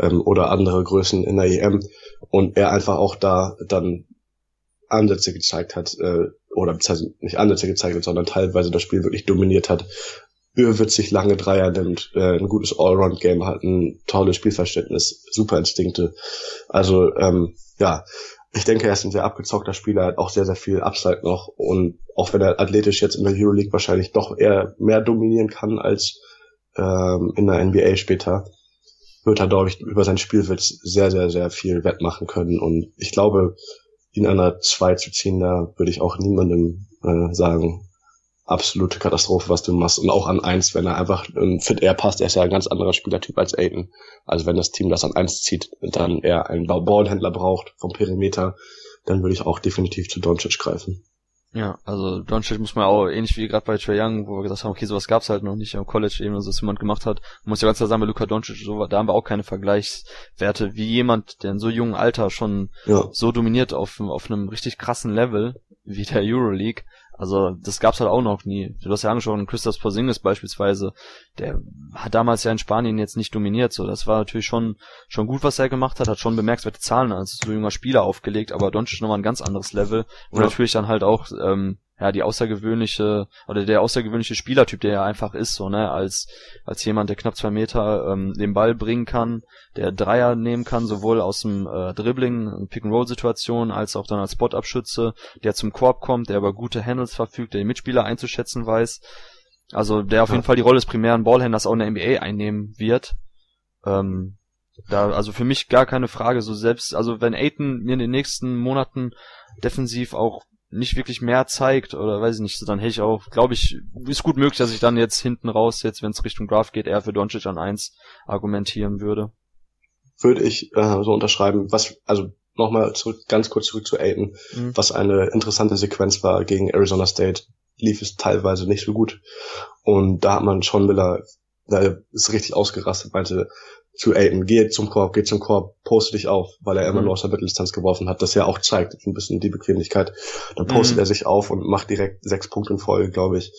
ähm, oder andere Größen in der EM und er einfach auch da dann Ansätze gezeigt hat, äh, oder beziehungsweise nicht Ansätze gezeigt hat, sondern teilweise das Spiel wirklich dominiert hat, überwitzig lange Dreier nimmt, äh, ein gutes Allround-Game hat, ein tolles Spielverständnis, super Instinkte. Also ähm, ja, ich denke, er ist ein sehr abgezockter Spieler, hat auch sehr, sehr viel Upside noch und auch wenn er athletisch jetzt in der Euroleague wahrscheinlich doch eher mehr dominieren kann als ähm, in der NBA später, wird er, glaube ich, über sein Spielwitz sehr, sehr, sehr viel wettmachen können. Und ich glaube, an einer 2 zu ziehen, da würde ich auch niemandem äh, sagen, absolute Katastrophe, was du machst. Und auch an eins, wenn er einfach ähm, fit er passt, er ist ja ein ganz anderer Spielertyp als Aiden. Also wenn das Team das an eins zieht und dann er einen Ballhändler braucht vom Perimeter, dann würde ich auch definitiv zu Doncic greifen. Ja, also Doncic muss man auch ähnlich wie gerade bei Trey Young, wo wir gesagt haben, okay, sowas gab's halt noch nicht am College eben, dass das jemand gemacht hat. Man muss ja ganz klar sagen, bei Luka Doncic, so, da haben wir auch keine Vergleichswerte, wie jemand, der in so jungen Alter schon ja. so dominiert auf, auf einem richtig krassen Level wie der Euroleague, also das gab's halt auch noch nie. Du hast ja angesprochen, Christoph Porzingis beispielsweise, der hat damals ja in Spanien jetzt nicht dominiert. So, das war natürlich schon schon gut, was er gemacht hat, hat schon bemerkenswerte Zahlen als so junger Spieler aufgelegt, aber Doncic nochmal ein ganz anderes Level und ja. natürlich dann halt auch ähm, ja, die außergewöhnliche, oder der außergewöhnliche Spielertyp, der er einfach ist, so, ne, als, als jemand, der knapp zwei Meter ähm, den Ball bringen kann, der Dreier nehmen kann, sowohl aus dem äh, Dribbling, Pick-and-Roll-Situation, als auch dann als Spot-Abschütze, der zum Korb kommt, der über gute Handles verfügt, der die Mitspieler einzuschätzen weiß. Also der auf ja. jeden Fall die Rolle des primären Ballhändlers auch in der NBA einnehmen wird. Ähm, da, also für mich gar keine Frage, so selbst, also wenn Aiton mir in den nächsten Monaten defensiv auch nicht wirklich mehr zeigt oder weiß ich nicht, dann hätte ich auch, glaube ich, ist gut möglich, dass ich dann jetzt hinten raus, jetzt wenn es Richtung Draft geht, eher für Doncic an eins argumentieren würde. Würde ich äh, so unterschreiben. Was, also nochmal zurück, ganz kurz zurück zu Aiden, mhm. was eine interessante Sequenz war gegen Arizona State, lief es teilweise nicht so gut. Und da hat man Sean Miller, der ist richtig ausgerastet, meinte zu Aiden, geh zum Korb, geh zum Korb, poste dich auf, weil er immer mhm. nur aus der Mitteldistanz geworfen hat, das ja auch zeigt, ein bisschen die Bequemlichkeit. Dann postet mhm. er sich auf und macht direkt sechs Punkte in Folge, glaube ich.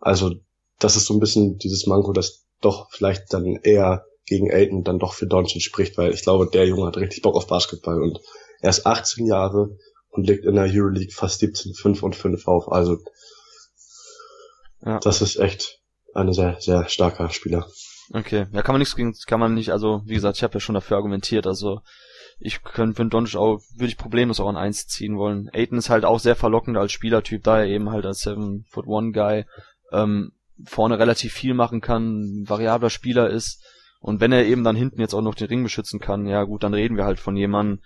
Also, das ist so ein bisschen dieses Manko, das doch vielleicht dann eher gegen Aiden dann doch für Doncic spricht, weil ich glaube, der Junge hat richtig Bock auf Basketball und er ist 18 Jahre und legt in der Euroleague fast 17, 5 und 5 auf. Also ja. das ist echt ein sehr, sehr starker Spieler. Okay, ja, kann man nichts gegen, kann man nicht, also wie gesagt, ich habe ja schon dafür argumentiert, also ich könnte für Doncic auch, würde ich problemlos auch an 1 ziehen wollen. Aiden ist halt auch sehr verlockend als Spielertyp, da er eben halt als 7 Foot One Guy ähm, vorne relativ viel machen kann, variabler Spieler ist und wenn er eben dann hinten jetzt auch noch den Ring beschützen kann, ja gut, dann reden wir halt von jemandem,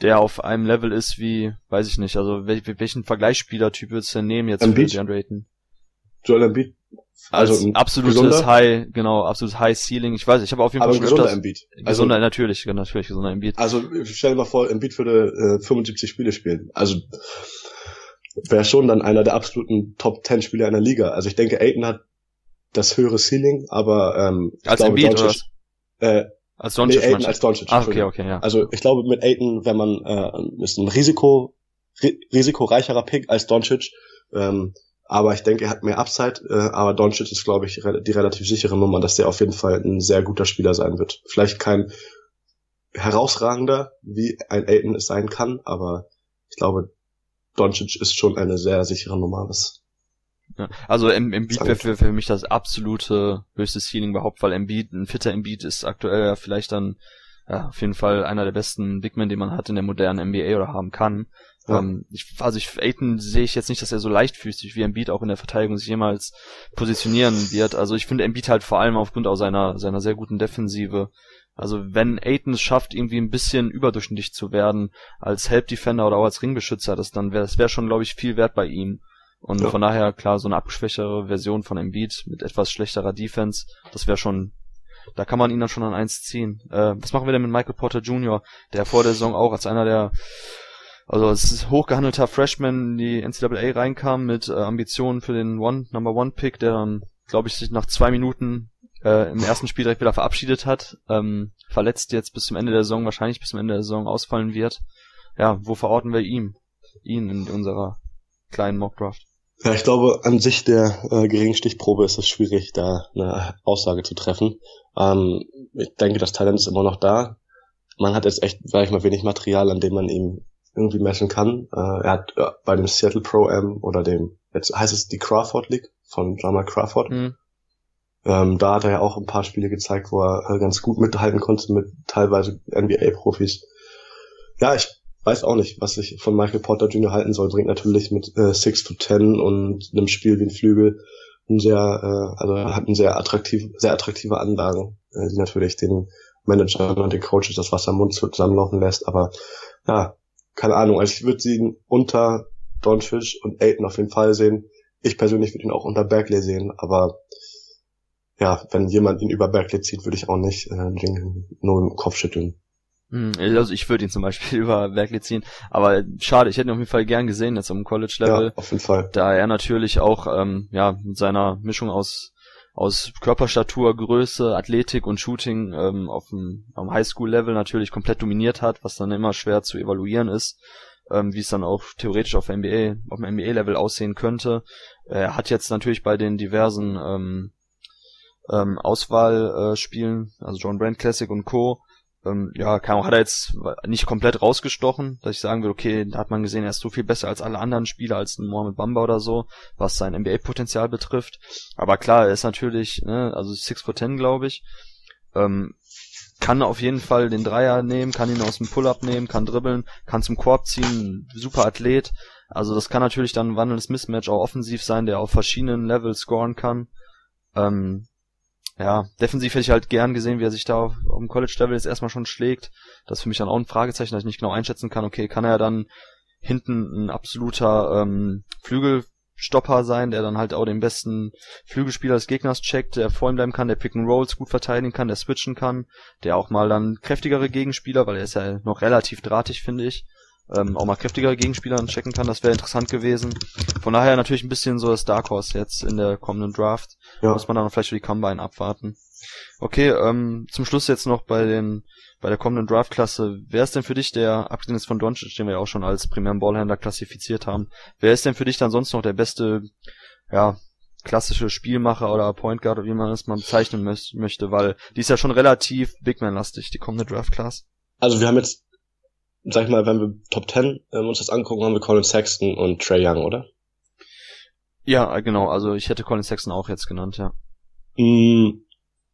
der auf einem Level ist wie, weiß ich nicht, also wel welchen Vergleichsspielertyp würdest du denn nehmen jetzt Embiid? für DeAndre Ayton? Joel Embiid. Also Als absolutes gesunder? High, genau, absolutes High Ceiling. Ich weiß, ich habe auf jeden Fall aber gesunder Embiid. Also, gesunder, natürlich, natürlich gesunder Embiid. Also stell dir mal vor, Embiid würde äh, 75 Spiele spielen. Also wäre schon dann einer der absoluten Top 10 Spieler einer Liga. Also ich denke, Ayton hat das höhere Ceiling, aber ähm, ich Als glaube, Embiid, Doncic, äh, als Doncic, nee, Aiden als Doncic. Ah, okay, okay, ja. Also ich glaube mit Aiden, wenn man äh, ist ein Risiko ri risikoreicherer Pick als Doncic, ähm, aber ich denke, er hat mehr Upside, äh, aber Doncic ist glaube ich die relativ sichere Nummer, dass der auf jeden Fall ein sehr guter Spieler sein wird. Vielleicht kein herausragender, wie ein Aiden es sein kann, aber ich glaube, Doncic ist schon eine sehr sichere Nummer, was ja, also Embiid wäre für, für mich das absolute höchste Ceiling überhaupt, weil Embiid, ein fitter Embiid ist aktuell ja vielleicht dann ja, auf jeden Fall einer der besten Bigmen, den man hat in der modernen NBA oder haben kann. Ja. Ähm, ich, also ich, Aiton sehe ich jetzt nicht, dass er so leichtfüßig wie Embiid auch in der Verteidigung sich jemals positionieren wird. Also ich finde Embiid halt vor allem aufgrund auch seiner, seiner sehr guten Defensive. Also wenn Aiton es schafft, irgendwie ein bisschen überdurchschnittlich zu werden als Help Defender oder auch als Ringbeschützer, das dann wäre, das wäre schon, glaube ich, viel wert bei ihm. Und ja. von daher, klar, so eine abgeschwächere Version von Embiid mit etwas schlechterer Defense, das wäre schon, da kann man ihn dann schon an eins ziehen. Äh, was machen wir denn mit Michael Porter Jr., der vor der Saison auch als einer der, also als hochgehandelter Freshman in die NCAA reinkam mit äh, Ambitionen für den One, Number One Pick, der dann, glaube ich, sich nach zwei Minuten äh, im ersten Spiel direkt wieder verabschiedet hat, ähm, verletzt jetzt bis zum Ende der Saison, wahrscheinlich bis zum Ende der Saison ausfallen wird. Ja, wo verorten wir ihn? Ihn in unserer kleinen Mockdraft. Ja, ich glaube, an sich der äh, geringen Stichprobe ist es schwierig, da eine Aussage zu treffen. Ähm, ich denke, das Talent ist immer noch da. Man hat jetzt echt, sag ich mal, wenig Material, an dem man ihm irgendwie messen kann. Äh, er hat äh, bei dem Seattle Pro Am oder dem, jetzt heißt es die Crawford League von Jamal Crawford. Mhm. Ähm, da hat er ja auch ein paar Spiele gezeigt, wo er äh, ganz gut mithalten konnte mit teilweise NBA-Profis. Ja, ich weiß auch nicht, was ich von Michael Porter Jr. halten soll. Bringt natürlich mit äh, 6 to 10 und einem Spiel wie ein Flügel ein sehr, äh, also hat ein sehr attraktiv, sehr attraktive Anlagen, äh, die natürlich den Managern und den Coaches das Wasser im Mund zusammenlaufen lässt. Aber ja, keine Ahnung. Also ich würde sie unter Doncic und Aiton auf jeden Fall sehen. Ich persönlich würde ihn auch unter Berkeley sehen, aber ja, wenn jemand ihn über Berkeley zieht, würde ich auch nicht äh, nur im Kopf schütteln. Hm, also ich würde ihn zum Beispiel über Berkeley ziehen, aber schade, ich hätte ihn auf jeden Fall gern gesehen jetzt am College-Level. Ja, auf jeden Fall. Da er natürlich auch ähm, ja mit seiner Mischung aus aus Körperstatur, Größe, Athletik und Shooting ähm, auf dem am Highschool-Level natürlich komplett dominiert hat, was dann immer schwer zu evaluieren ist, ähm, wie es dann auch theoretisch auf NBA auf dem NBA-Level aussehen könnte. Er hat jetzt natürlich bei den diversen ähm, ähm, Auswahlspielen, äh, also John Brand Classic und Co ähm, ja, kann, hat er jetzt nicht komplett rausgestochen, dass ich sagen würde, okay, da hat man gesehen, er ist so viel besser als alle anderen Spieler, als ein Mohamed Bamba oder so, was sein NBA-Potenzial betrifft. Aber klar, er ist natürlich, ne, also 6 for 10, glaube ich, ähm, kann auf jeden Fall den Dreier nehmen, kann ihn aus dem Pull-Up nehmen, kann dribbeln, kann zum Korb ziehen, super Athlet. Also das kann natürlich dann ein wandelndes Mismatch auch offensiv sein, der auf verschiedenen Levels scoren kann. Ähm, ja, defensiv hätte ich halt gern gesehen, wie er sich da auf, dem College-Level jetzt erstmal schon schlägt. Das ist für mich dann auch ein Fragezeichen, dass ich nicht genau einschätzen kann, okay, kann er dann hinten ein absoluter ähm, Flügelstopper sein, der dann halt auch den besten Flügelspieler des Gegners checkt, der vor ihm bleiben kann, der Pick and Rolls gut verteidigen kann, der switchen kann, der auch mal dann kräftigere Gegenspieler, weil er ist ja noch relativ drahtig, finde ich, ähm, auch mal kräftigere Gegenspieler checken kann, das wäre interessant gewesen. Von daher natürlich ein bisschen so das Dark Horse jetzt in der kommenden Draft. Ja. Muss man dann vielleicht für die Combine abwarten. Okay, ähm, zum Schluss jetzt noch bei den bei der kommenden Draft-Klasse. Wer ist denn für dich der, abgesehen von Doncic, den wir ja auch schon als primären Ballhändler klassifiziert haben, wer ist denn für dich dann sonst noch der beste, ja, klassische Spielmacher oder Point Guard oder wie man es mal bezeichnen möchte, weil die ist ja schon relativ Big Man-lastig, die kommende Draft-Class. Also wir haben jetzt sag ich mal, wenn wir Top 10 äh, uns das angucken, haben wir Colin Sexton und Trey Young, oder? Ja, genau. Also ich hätte Colin Sexton auch jetzt genannt, ja. Mm,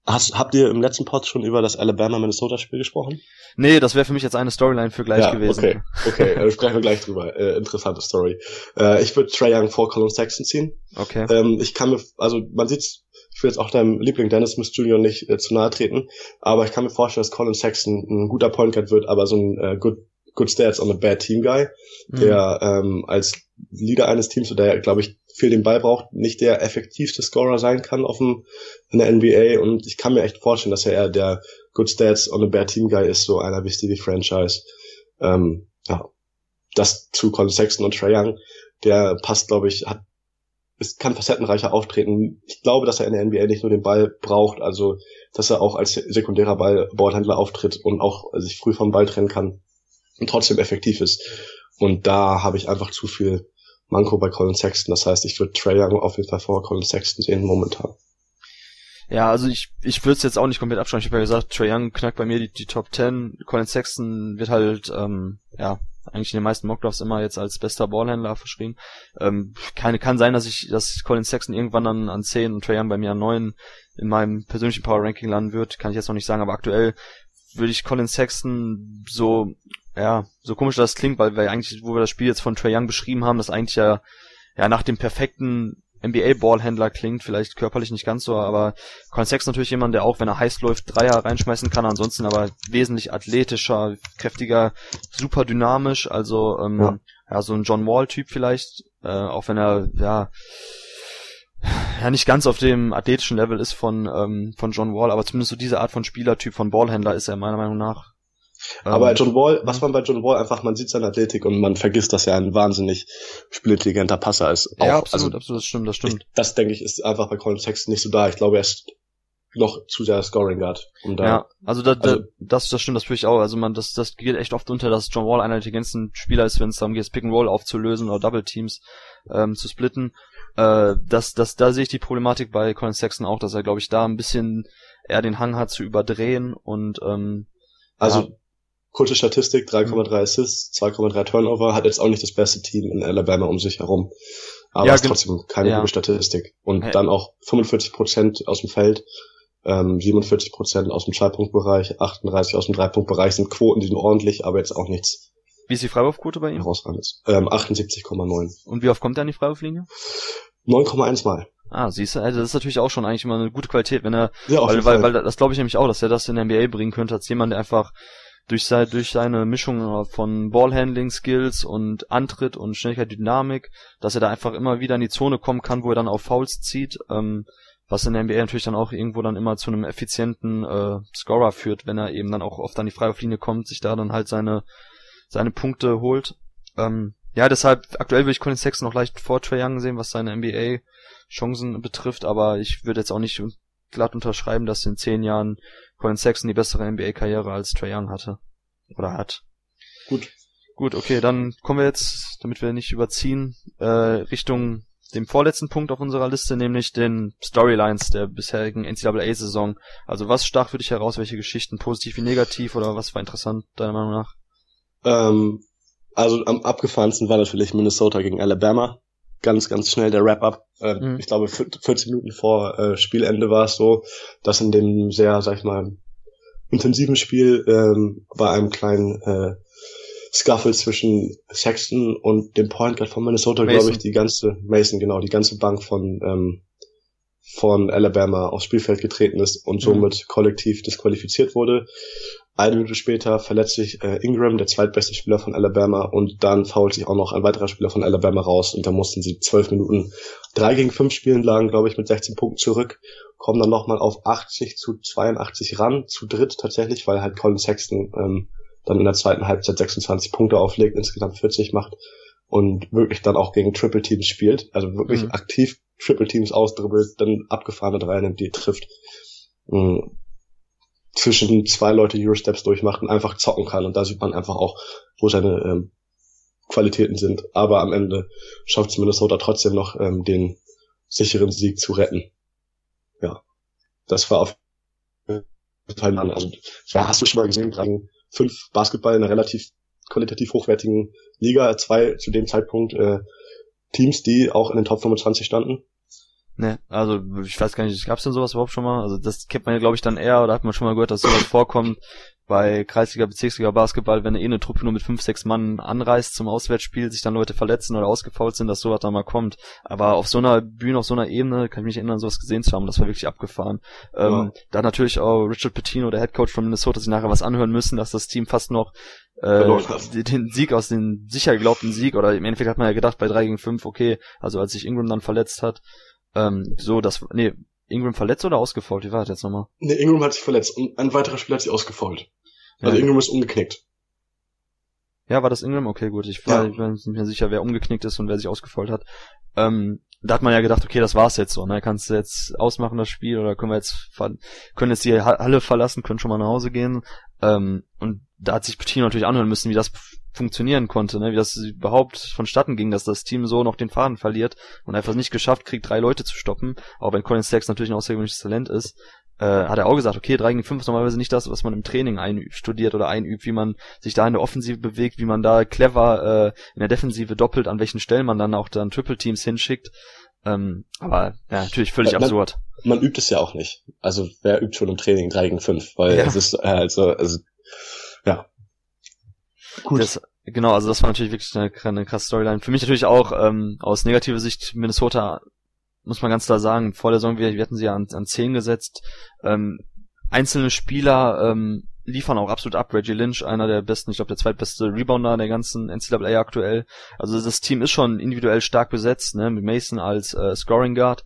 hast, habt ihr im letzten Pod schon über das Alabama-Minnesota-Spiel gesprochen? Nee, das wäre für mich jetzt eine Storyline für gleich ja, gewesen. Okay, okay, äh, sprechen wir gleich drüber. Äh, interessante Story. Äh, ich würde Trey Young vor Colin Sexton ziehen. Okay. Ähm, ich kann mir, also man sieht's ich will jetzt auch deinem Liebling Dennis Smith Jr. nicht äh, zu nahe treten, aber ich kann mir vorstellen, dass Colin Sexton ein guter Point Guard wird, aber so ein äh, good good stats on a bad team guy, mhm. der ähm, als Leader eines Teams, oder der, glaube ich, viel den Ball braucht, nicht der effektivste Scorer sein kann auf dem, in der NBA. Und ich kann mir echt vorstellen, dass er eher der good stats on a bad team guy ist, so einer wie Stevie Franchise. Ähm, ja, das zu Colin Sexton und Trae Young, der passt, glaube ich, hat es kann facettenreicher auftreten. Ich glaube, dass er in der NBA nicht nur den Ball braucht, also dass er auch als sekundärer Ball Ballhändler auftritt und auch sich früh vom Ball trennen kann und trotzdem effektiv ist. Und da habe ich einfach zu viel Manko bei Colin Sexton. Das heißt, ich würde Trey Young auf jeden Fall vor Colin Sexton sehen momentan. Ja, also ich, ich würde es jetzt auch nicht komplett abschreiben. Ich habe ja gesagt, Trey Young knackt bei mir die, die Top 10. Colin Sexton wird halt, ähm, ja, eigentlich in den meisten Mockdrafts immer jetzt als bester Ballhändler verschrieben. Ähm, keine, kann sein, dass ich, dass Colin Sexton irgendwann dann an 10 und Trey Young bei mir an 9 in meinem persönlichen Power Ranking landen wird, kann ich jetzt noch nicht sagen, aber aktuell würde ich Colin Sexton so ja, so komisch das klingt, weil wir eigentlich, wo wir das Spiel jetzt von Trey Young beschrieben haben, das eigentlich ja, ja nach dem perfekten NBA-Ballhändler klingt, vielleicht körperlich nicht ganz so, aber Colin Sexton natürlich jemand, der auch, wenn er heiß läuft, Dreier reinschmeißen kann, ansonsten aber wesentlich athletischer, kräftiger, super dynamisch, also ähm, ja. ja so ein John Wall-Typ vielleicht, äh, auch wenn er ja ja nicht ganz auf dem athletischen Level ist von ähm, von John Wall, aber zumindest so diese Art von Spielertyp von Ballhändler ist er meiner Meinung nach aber ähm, John Wall, was man bei John Wall einfach, man sieht seine Athletik und man vergisst, dass er ein wahnsinnig spielintelligenter Passer ist. Auch, ja, absolut, also, absolut, das stimmt, das stimmt. Ich, das denke ich ist einfach bei Colin Sexton nicht so da. Ich glaube, er ist noch zu sehr Scoring Guard. Um da, ja, also, da, also das, das stimmt, das fühle ich auch. Also man, das, das geht echt oft unter, dass John Wall einer der intelligentesten Spieler ist, wenn es darum geht, Pick and Roll aufzulösen oder Double Teams ähm, zu splitten. Äh, das, das, da sehe ich die Problematik bei Colin Sexton auch, dass er, glaube ich, da ein bisschen eher den Hang hat zu überdrehen und ähm, also ja, kurze Statistik, 3,3 mhm. Assists, 2,3 Turnover, hat jetzt auch nicht das beste Team in Alabama um sich herum. Aber ja, ist trotzdem keine ja. gute Statistik. Und hey. dann auch 45 Prozent aus dem Feld, ähm, 47 Prozent aus dem Schallpunktbereich, 38 aus dem Dreipunktbereich sind Quoten, die sind ordentlich, aber jetzt auch nichts. Wie ist die Freiwurfquote bei ihm? Herausragendes. Ähm, 78,9. Und wie oft kommt er an die Freiwurflinie? 9,1 Mal. Ah, siehst du, also das ist natürlich auch schon eigentlich immer eine gute Qualität, wenn er, ja, weil, weil, weil das glaube ich nämlich auch, dass er das in der NBA bringen könnte, als jemand, der einfach durch, sein, durch seine Mischung von Ballhandling-Skills und Antritt und Schnelligkeit, Dynamik, dass er da einfach immer wieder in die Zone kommen kann, wo er dann auf Fouls zieht, ähm, was in der NBA natürlich dann auch irgendwo dann immer zu einem effizienten äh, Scorer führt, wenn er eben dann auch oft an die Freiwurflinie kommt, sich da dann halt seine seine Punkte holt. Ähm, ja, deshalb aktuell würde ich Colin Sexton noch leicht vor Trae Young sehen, was seine NBA Chancen betrifft, aber ich würde jetzt auch nicht glatt unterschreiben, dass in zehn Jahren Colin Sexton die bessere NBA-Karriere als Trae Young hatte. Oder hat. Gut. Gut, okay, dann kommen wir jetzt, damit wir nicht überziehen, äh, Richtung dem vorletzten Punkt auf unserer Liste, nämlich den Storylines der bisherigen NCAA-Saison. Also was stach für dich heraus, welche Geschichten, positiv wie negativ oder was war interessant, deiner Meinung nach? Ähm, also am abgefahrensten war natürlich Minnesota gegen Alabama ganz, ganz schnell der Wrap-up. Äh, mhm. Ich glaube, 40 Minuten vor äh, Spielende war es so, dass in dem sehr, sag ich mal, intensiven Spiel ähm, bei einem kleinen äh, Scuffle zwischen Sexton und dem Point Guard von Minnesota, glaube ich, die ganze, Mason, genau, die ganze Bank von, ähm, von Alabama aufs Spielfeld getreten ist und mhm. somit mhm. kollektiv disqualifiziert wurde. Eine Minute später verletzt sich äh, Ingram, der zweitbeste Spieler von Alabama, und dann fault sich auch noch ein weiterer Spieler von Alabama raus und dann mussten sie zwölf Minuten drei gegen fünf spielen, lagen, glaube ich, mit 16 Punkten zurück, kommen dann nochmal auf 80 zu 82 ran, zu dritt tatsächlich, weil halt Colin Sexton ähm, dann in der zweiten Halbzeit 26 Punkte auflegt, insgesamt 40 macht und wirklich dann auch gegen Triple Teams spielt, also wirklich mhm. aktiv Triple Teams ausdribbelt, dann abgefahrene Dreier nimmt, die trifft. Mhm zwischen zwei Leute Eurosteps durchmacht und einfach zocken kann. Und da sieht man einfach auch, wo seine ähm, Qualitäten sind. Aber am Ende schafft es Minnesota trotzdem noch, ähm, den sicheren Sieg zu retten. Ja, das war auf jeden Fall Also, ja, hast du schon mal gesehen, fünf Basketball in einer relativ qualitativ hochwertigen Liga, zwei zu dem Zeitpunkt äh, Teams, die auch in den Top 25 standen. Ne, also ich weiß gar nicht, gab's denn sowas überhaupt schon mal? Also das kennt man ja glaube ich dann eher oder hat man schon mal gehört, dass sowas vorkommt bei Kreisliga, Bezirksliga Basketball, wenn eh eine Truppe nur mit fünf, sechs Mann anreist zum Auswärtsspiel, sich dann Leute verletzen oder ausgefault sind, dass sowas da mal kommt. Aber auf so einer Bühne, auf so einer Ebene, kann ich mich erinnern, sowas gesehen zu haben, das war wirklich abgefahren. Ja. Ähm, da natürlich auch Richard Pitino, der Head Coach von Minnesota, sich nachher was anhören müssen, dass das Team fast noch äh, den Sieg aus dem sicher geglaubten Sieg, oder im Endeffekt hat man ja gedacht, bei drei gegen fünf okay, also als sich Ingram dann verletzt hat, ähm, so, das, nee, Ingram verletzt oder ausgefault? Wie war das jetzt nochmal? Nee, Ingram hat sich verletzt und ein weiterer Spieler hat sich ausgefault. Also ja. Ingram ist umgeknickt. Ja, war das Ingram? Okay, gut. Ich war, ja. ich bin mir sicher, wer umgeknickt ist und wer sich ausgefault hat. Ähm, da hat man ja gedacht, okay, das war's jetzt so, ne? Kannst du jetzt ausmachen das Spiel oder können wir jetzt können jetzt die Halle verlassen, können schon mal nach Hause gehen. Ähm, und da hat sich Petino natürlich anhören müssen, wie das funktionieren konnte, ne? wie das überhaupt vonstatten ging, dass das Team so noch den Faden verliert und einfach nicht geschafft kriegt, drei Leute zu stoppen, auch wenn Colin Stacks natürlich ein außergewöhnliches Talent ist, äh, hat er auch gesagt, okay, 3 gegen 5 ist normalerweise nicht das, was man im Training einstudiert oder einübt, wie man sich da in der Offensive bewegt, wie man da clever äh, in der Defensive doppelt, an welchen Stellen man dann auch dann Triple Teams hinschickt. Ähm, aber ja, natürlich völlig man, absurd. Man übt es ja auch nicht. Also wer übt schon im Training 3 gegen 5? Weil ja. es ist äh, also, also ja, Gut. Das, genau, also das war natürlich wirklich eine, eine krasse Storyline. Für mich natürlich auch ähm, aus negativer Sicht Minnesota, muss man ganz klar sagen, vor der Saison, wir, wir hatten sie ja an, an 10 gesetzt. Ähm, einzelne Spieler ähm, liefern auch absolut ab. Reggie Lynch, einer der besten, ich glaube der zweitbeste Rebounder der ganzen NCAA aktuell. Also das Team ist schon individuell stark besetzt, ne, mit Mason als äh, Scoring Guard.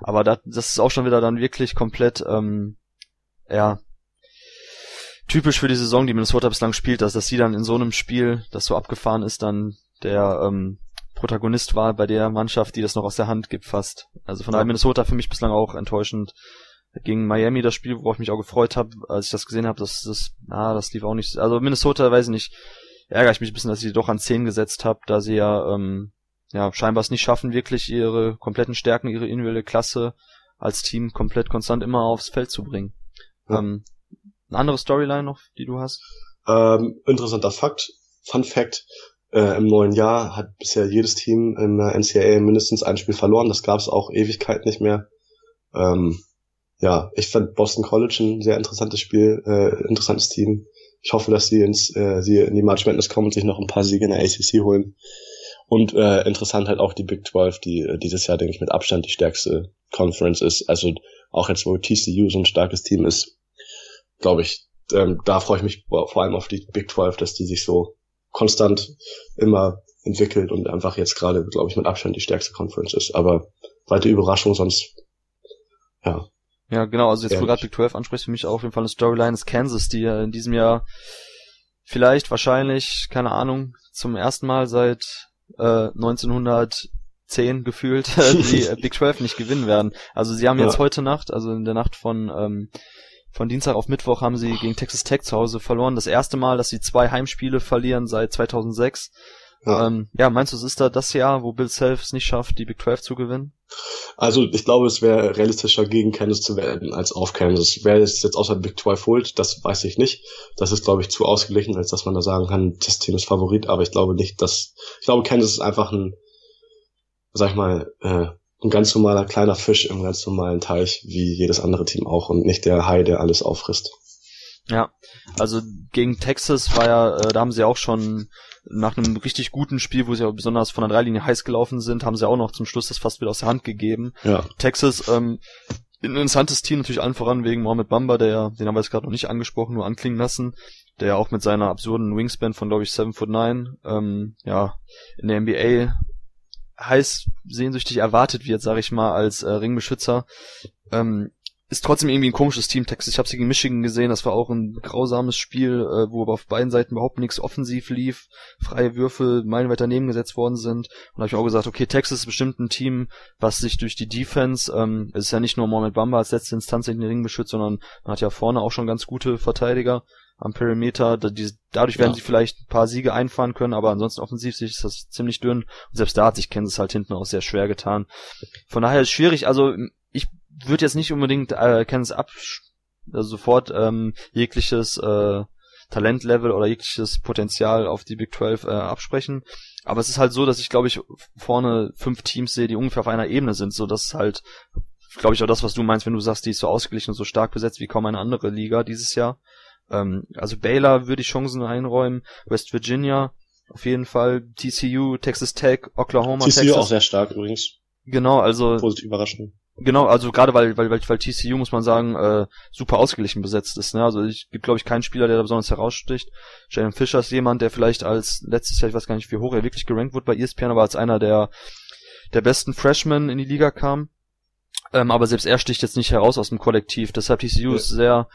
Aber das, das ist auch schon wieder dann wirklich komplett, ähm, ja, typisch für die Saison, die Minnesota bislang spielt, dass, dass sie dann in so einem Spiel, das so abgefahren ist, dann der ähm, Protagonist war bei der Mannschaft, die das noch aus der Hand gibt fast. Also von daher Minnesota für mich bislang auch enttäuschend. Gegen Miami das Spiel, worauf ich mich auch gefreut habe, als ich das gesehen habe, das, das, ah, das lief auch nicht. Also Minnesota, weiß ich nicht, ärgere ich mich ein bisschen, dass ich sie doch an 10 gesetzt habe, da sie ja, ähm, ja scheinbar es nicht schaffen, wirklich ihre kompletten Stärken, ihre individuelle Klasse als Team komplett konstant immer aufs Feld zu bringen. Ja. Ähm, eine andere Storyline noch, die du hast? Ähm, interessanter Fakt, Fun Fact, äh, im neuen Jahr hat bisher jedes Team in der NCAA mindestens ein Spiel verloren. Das gab es auch Ewigkeit nicht mehr. Ähm, ja, ich fand Boston College ein sehr interessantes Spiel, äh, interessantes Team. Ich hoffe, dass sie ins, äh, sie in die March Madness kommen und sich noch ein paar Siege in der ACC holen. Und äh, interessant halt auch die Big 12, die äh, dieses Jahr, denke ich, mit Abstand die stärkste Conference ist. Also auch jetzt, wo TCU so ein starkes Team ist, glaube ich, ähm, da freue ich mich vor allem auf die Big 12, dass die sich so konstant immer entwickelt und einfach jetzt gerade, glaube ich, mit Abstand die stärkste Conference ist. Aber weite Überraschung, sonst, ja. Ja, genau, also jetzt, wo gerade Big 12 ansprichst, für mich auf jeden Fall eine Storyline ist Kansas, die ja in diesem Jahr vielleicht, wahrscheinlich, keine Ahnung, zum ersten Mal seit äh, 1910 gefühlt die Big 12 nicht gewinnen werden. Also sie haben jetzt ja. heute Nacht, also in der Nacht von ähm, von Dienstag auf Mittwoch haben sie gegen Texas Tech zu Hause verloren. Das erste Mal, dass sie zwei Heimspiele verlieren seit 2006. Ja, ähm, ja meinst du, es ist da das Jahr, wo Bill Self es nicht schafft, die Big 12 zu gewinnen? Also ich glaube, es wäre realistischer, gegen Kansas zu werden, als auf Kansas. Wer es jetzt außer Big 12 holt, das weiß ich nicht. Das ist, glaube ich, zu ausgeglichen, als dass man da sagen kann, das Team ist Favorit. Aber ich glaube nicht, dass... Ich glaube, Kansas ist einfach ein, sag ich mal, äh, ein ganz normaler kleiner Fisch im ganz normalen Teich, wie jedes andere Team auch und nicht der Hai, der alles auffrisst. Ja, also gegen Texas war ja, äh, da haben sie auch schon nach einem richtig guten Spiel, wo sie auch besonders von der Dreilinie heiß gelaufen sind, haben sie auch noch zum Schluss das fast wieder aus der Hand gegeben. Ja. Texas, ähm, ein interessantes Team natürlich allen voran wegen Mohamed Bamba, der, den haben wir jetzt gerade noch nicht angesprochen, nur anklingen lassen, der ja auch mit seiner absurden Wingspan von, glaube ich, 7 foot 9, ähm, ja, in der NBA heiß sehnsüchtig erwartet wird, sage ich mal, als äh, Ringbeschützer. Ähm, ist trotzdem irgendwie ein komisches Team. Texas, ich habe sie gegen Michigan gesehen, das war auch ein grausames Spiel, äh, wo aber auf beiden Seiten überhaupt nichts offensiv lief, freie Würfe meilenweit daneben gesetzt worden sind. Und da habe ich auch gesagt, okay, Texas ist bestimmt ein Team, was sich durch die Defense, ähm, es ist ja nicht nur Mohamed Bamba als letzte Instanz in den Ring beschützt, sondern man hat ja vorne auch schon ganz gute Verteidiger am Perimeter. dadurch werden ja. sie vielleicht ein paar Siege einfahren können, aber ansonsten offensiv ist das ziemlich dünn. Und selbst da hat sich Kansas halt hinten auch sehr schwer getan. Von daher ist es schwierig. Also ich würde jetzt nicht unbedingt äh, Kansas ab also sofort ähm, jegliches äh, Talentlevel oder jegliches Potenzial auf die Big 12 äh, absprechen. Aber es ist halt so, dass ich glaube ich vorne fünf Teams sehe, die ungefähr auf einer Ebene sind, so dass halt glaube ich auch das, was du meinst, wenn du sagst, die ist so ausgeglichen und so stark besetzt wie kaum eine andere Liga dieses Jahr. Ähm, also Baylor würde ich Chancen einräumen, West Virginia auf jeden Fall, TCU, Texas Tech, Oklahoma, TCU Texas. auch sehr stark übrigens. Genau, also positiv überraschend. Genau, also gerade weil, weil, weil, weil TCU, muss man sagen, äh, super ausgeglichen besetzt ist. Ne? Also ich gibt, glaube ich, keinen Spieler, der da besonders heraussticht. Jalen Fischer ist jemand, der vielleicht als letztes Jahr, ich weiß gar nicht, wie hoch er wirklich gerankt wurde bei ESPN, aber als einer der, der besten Freshmen in die Liga kam. Ähm, aber selbst er sticht jetzt nicht heraus aus dem Kollektiv. Deshalb TCU ja. ist sehr,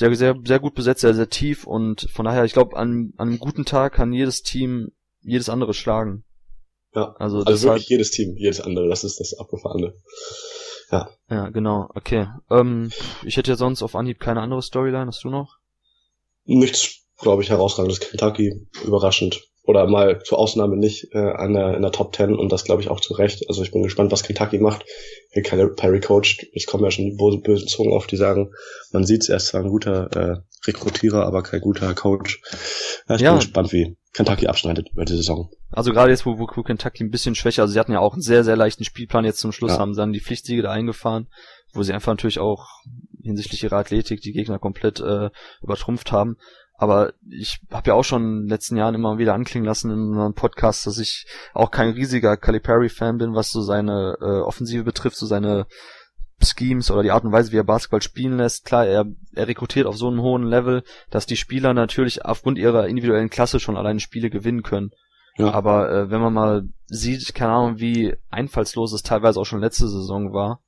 sehr, sehr, sehr gut besetzt, sehr, sehr tief und von daher, ich glaube, an, an einem guten Tag kann jedes Team jedes andere schlagen. Ja, also, also deshalb, wirklich jedes Team, jedes andere, das ist das Abgefahrene. Ja. Ja, genau, okay. Ähm, ich hätte ja sonst auf Anhieb keine andere Storyline, hast du noch? Nichts, glaube ich, herausragendes. Kentucky, überraschend. Oder mal zur Ausnahme nicht äh, an der, in der Top 10 und das glaube ich auch zu Recht. Also ich bin gespannt, was Kentucky macht. Wie Perry coacht. Es kommen ja schon die bösen Zungen auf, die sagen, man sieht es, er ist zwar ein guter äh, Rekrutierer, aber kein guter Coach. Ja, ich ja. bin gespannt, wie Kentucky abschneidet über die Saison. Also gerade jetzt, wo, wo Kentucky ein bisschen schwächer, also sie hatten ja auch einen sehr, sehr leichten Spielplan jetzt zum Schluss, ja. haben dann die Pflichtsiege da eingefahren, wo sie einfach natürlich auch hinsichtlich ihrer Athletik die Gegner komplett äh, übertrumpft haben. Aber ich habe ja auch schon in den letzten Jahren immer wieder anklingen lassen in einem Podcast, dass ich auch kein riesiger Calipari-Fan bin, was so seine äh, Offensive betrifft, so seine Schemes oder die Art und Weise, wie er Basketball spielen lässt. Klar, er, er rekrutiert auf so einem hohen Level, dass die Spieler natürlich aufgrund ihrer individuellen Klasse schon alleine Spiele gewinnen können. Ja. Aber äh, wenn man mal sieht, keine Ahnung, wie einfallslos es teilweise auch schon letzte Saison war,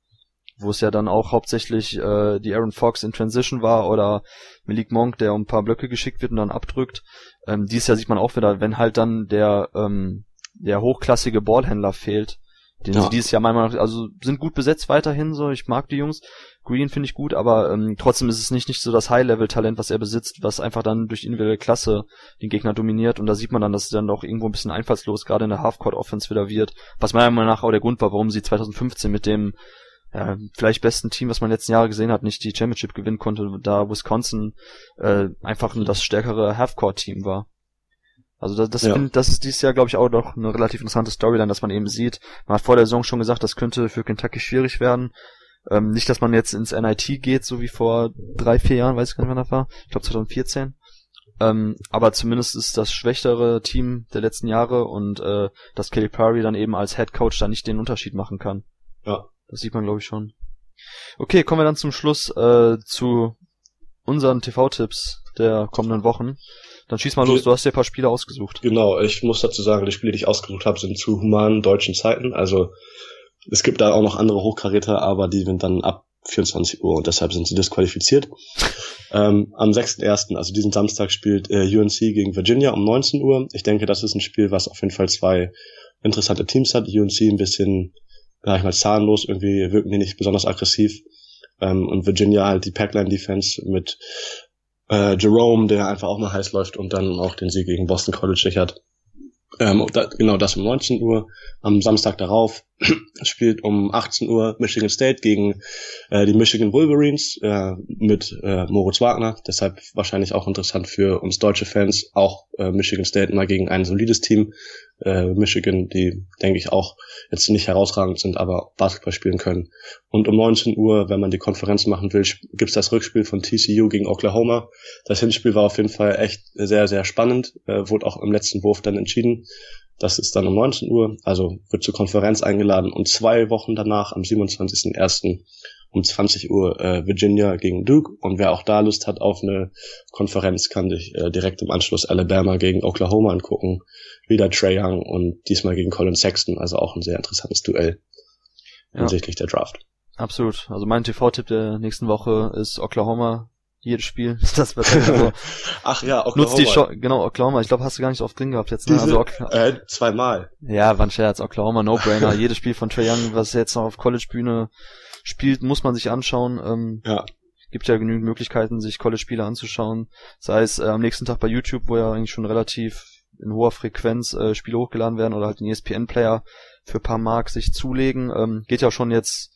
wo es ja dann auch hauptsächlich äh, die Aaron Fox in Transition war oder Malik Monk, der um ein paar Blöcke geschickt wird und dann abdrückt. Ähm, dies Jahr sieht man auch wieder, wenn halt dann der ähm, der hochklassige Ballhändler fehlt, den ja. sie dieses Jahr meiner also sind gut besetzt weiterhin so, ich mag die Jungs. Green finde ich gut, aber ähm, trotzdem ist es nicht nicht so das High-Level-Talent, was er besitzt, was einfach dann durch individuelle Klasse den Gegner dominiert und da sieht man dann, dass es dann doch irgendwo ein bisschen einfallslos gerade in der Halfcourt-Offense wieder wird, was meiner Meinung nach auch der Grund war, warum sie 2015 mit dem ja, vielleicht besten Team, was man letzten Jahre gesehen hat, nicht die Championship gewinnen konnte, da Wisconsin äh, einfach nur das stärkere Halfcourt-Team war. Also das, das, ja. find, das ist dieses Jahr, glaube ich, auch noch eine relativ interessante Storyline, dass man eben sieht. Man hat vor der Saison schon gesagt, das könnte für Kentucky schwierig werden. Ähm, nicht, dass man jetzt ins NIT geht, so wie vor drei, vier Jahren, weiß ich gar nicht, wann das war. Ich glaube 2014. Ähm, aber zumindest ist das schwächere Team der letzten Jahre und äh, dass Kelly Perry dann eben als Head Coach da nicht den Unterschied machen kann. Ja. Das sieht man, glaube ich, schon. Okay, kommen wir dann zum Schluss äh, zu unseren TV-Tipps der kommenden Wochen. Dann schieß mal los, du hast dir ein paar Spiele ausgesucht. Genau, ich muss dazu sagen, die Spiele, die ich ausgesucht habe, sind zu humanen deutschen Zeiten. Also es gibt da auch noch andere Hochkaräter, aber die sind dann ab 24 Uhr und deshalb sind sie disqualifiziert. ähm, am 6.1., also diesen Samstag, spielt äh, UNC gegen Virginia um 19 Uhr. Ich denke, das ist ein Spiel, was auf jeden Fall zwei interessante Teams hat. UNC ein bisschen sag ich mal, zahnlos, irgendwie wirken die nicht besonders aggressiv. Ähm, und Virginia halt die Packline-Defense mit äh, Jerome, der einfach auch mal heiß läuft und dann auch den Sieg gegen Boston College sichert. Ähm, da, genau das um 19 Uhr. Am Samstag darauf spielt um 18 Uhr Michigan State gegen äh, die Michigan Wolverines äh, mit äh, Moritz Wagner. Deshalb wahrscheinlich auch interessant für uns deutsche Fans. Auch äh, Michigan State mal gegen ein solides Team. Äh, Michigan, die denke ich auch jetzt nicht herausragend sind, aber Basketball spielen können. Und um 19 Uhr, wenn man die Konferenz machen will, gibt's das Rückspiel von TCU gegen Oklahoma. Das Hinspiel war auf jeden Fall echt sehr, sehr spannend. Äh, wurde auch im letzten Wurf dann entschieden. Das ist dann um 19 Uhr, also wird zur Konferenz eingeladen und zwei Wochen danach, am 27.01. um 20 Uhr äh, Virginia gegen Duke. Und wer auch da Lust hat auf eine Konferenz, kann sich äh, direkt im Anschluss Alabama gegen Oklahoma angucken. Wieder Trey Young und diesmal gegen Colin Sexton, also auch ein sehr interessantes Duell ja. hinsichtlich der Draft. Absolut. Also mein TV-Tipp der nächsten Woche ist Oklahoma jedes Spiel. Das wird halt so. Ach ja, Oklahoma. Nutzt die Show, genau, Oklahoma. Ich glaube, hast du gar nicht so oft drin gehabt jetzt. Ne? Diese, also. Äh, zweimal. Ja, war ein Scherz. Oklahoma, No-Brainer. jedes Spiel von Trae Young, was jetzt noch auf College-Bühne spielt, muss man sich anschauen. Ähm, ja. Gibt ja genügend Möglichkeiten, sich College-Spiele anzuschauen. Sei es äh, am nächsten Tag bei YouTube, wo ja eigentlich schon relativ in hoher Frequenz äh, Spiele hochgeladen werden oder halt den ESPN-Player für paar Mark sich zulegen. Ähm, geht ja schon jetzt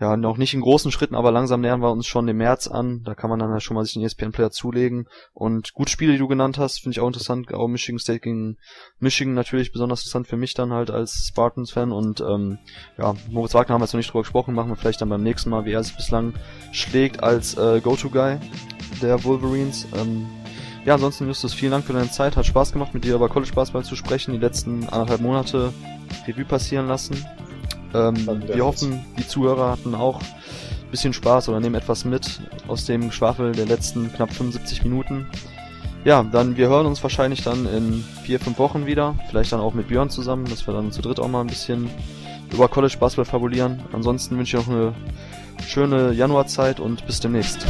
ja, noch nicht in großen Schritten, aber langsam nähern wir uns schon im März an. Da kann man dann ja schon mal sich den ESPN-Player zulegen. Und gut Spiele, die du genannt hast, finde ich auch interessant. Auch Michigan State gegen Michigan natürlich besonders interessant für mich dann halt als Spartans-Fan. Und ähm, ja, Moritz Wagner haben wir jetzt noch nicht drüber gesprochen, machen wir vielleicht dann beim nächsten Mal, wie er sich bislang schlägt als äh, Go-To-Guy der Wolverines. Ähm, ja, ansonsten Justus, vielen Dank für deine Zeit. Hat Spaß gemacht, mit dir über College Basketball zu sprechen. Die letzten anderthalb Monate Revue passieren lassen. Ähm, wir hoffen, die Zuhörer hatten auch ein bisschen Spaß oder nehmen etwas mit aus dem Schwafel der letzten knapp 75 Minuten. Ja, dann wir hören uns wahrscheinlich dann in vier, fünf Wochen wieder. Vielleicht dann auch mit Björn zusammen, dass wir dann zu dritt auch mal ein bisschen über College Basketball fabulieren. Ansonsten wünsche ich noch eine schöne Januarzeit und bis demnächst.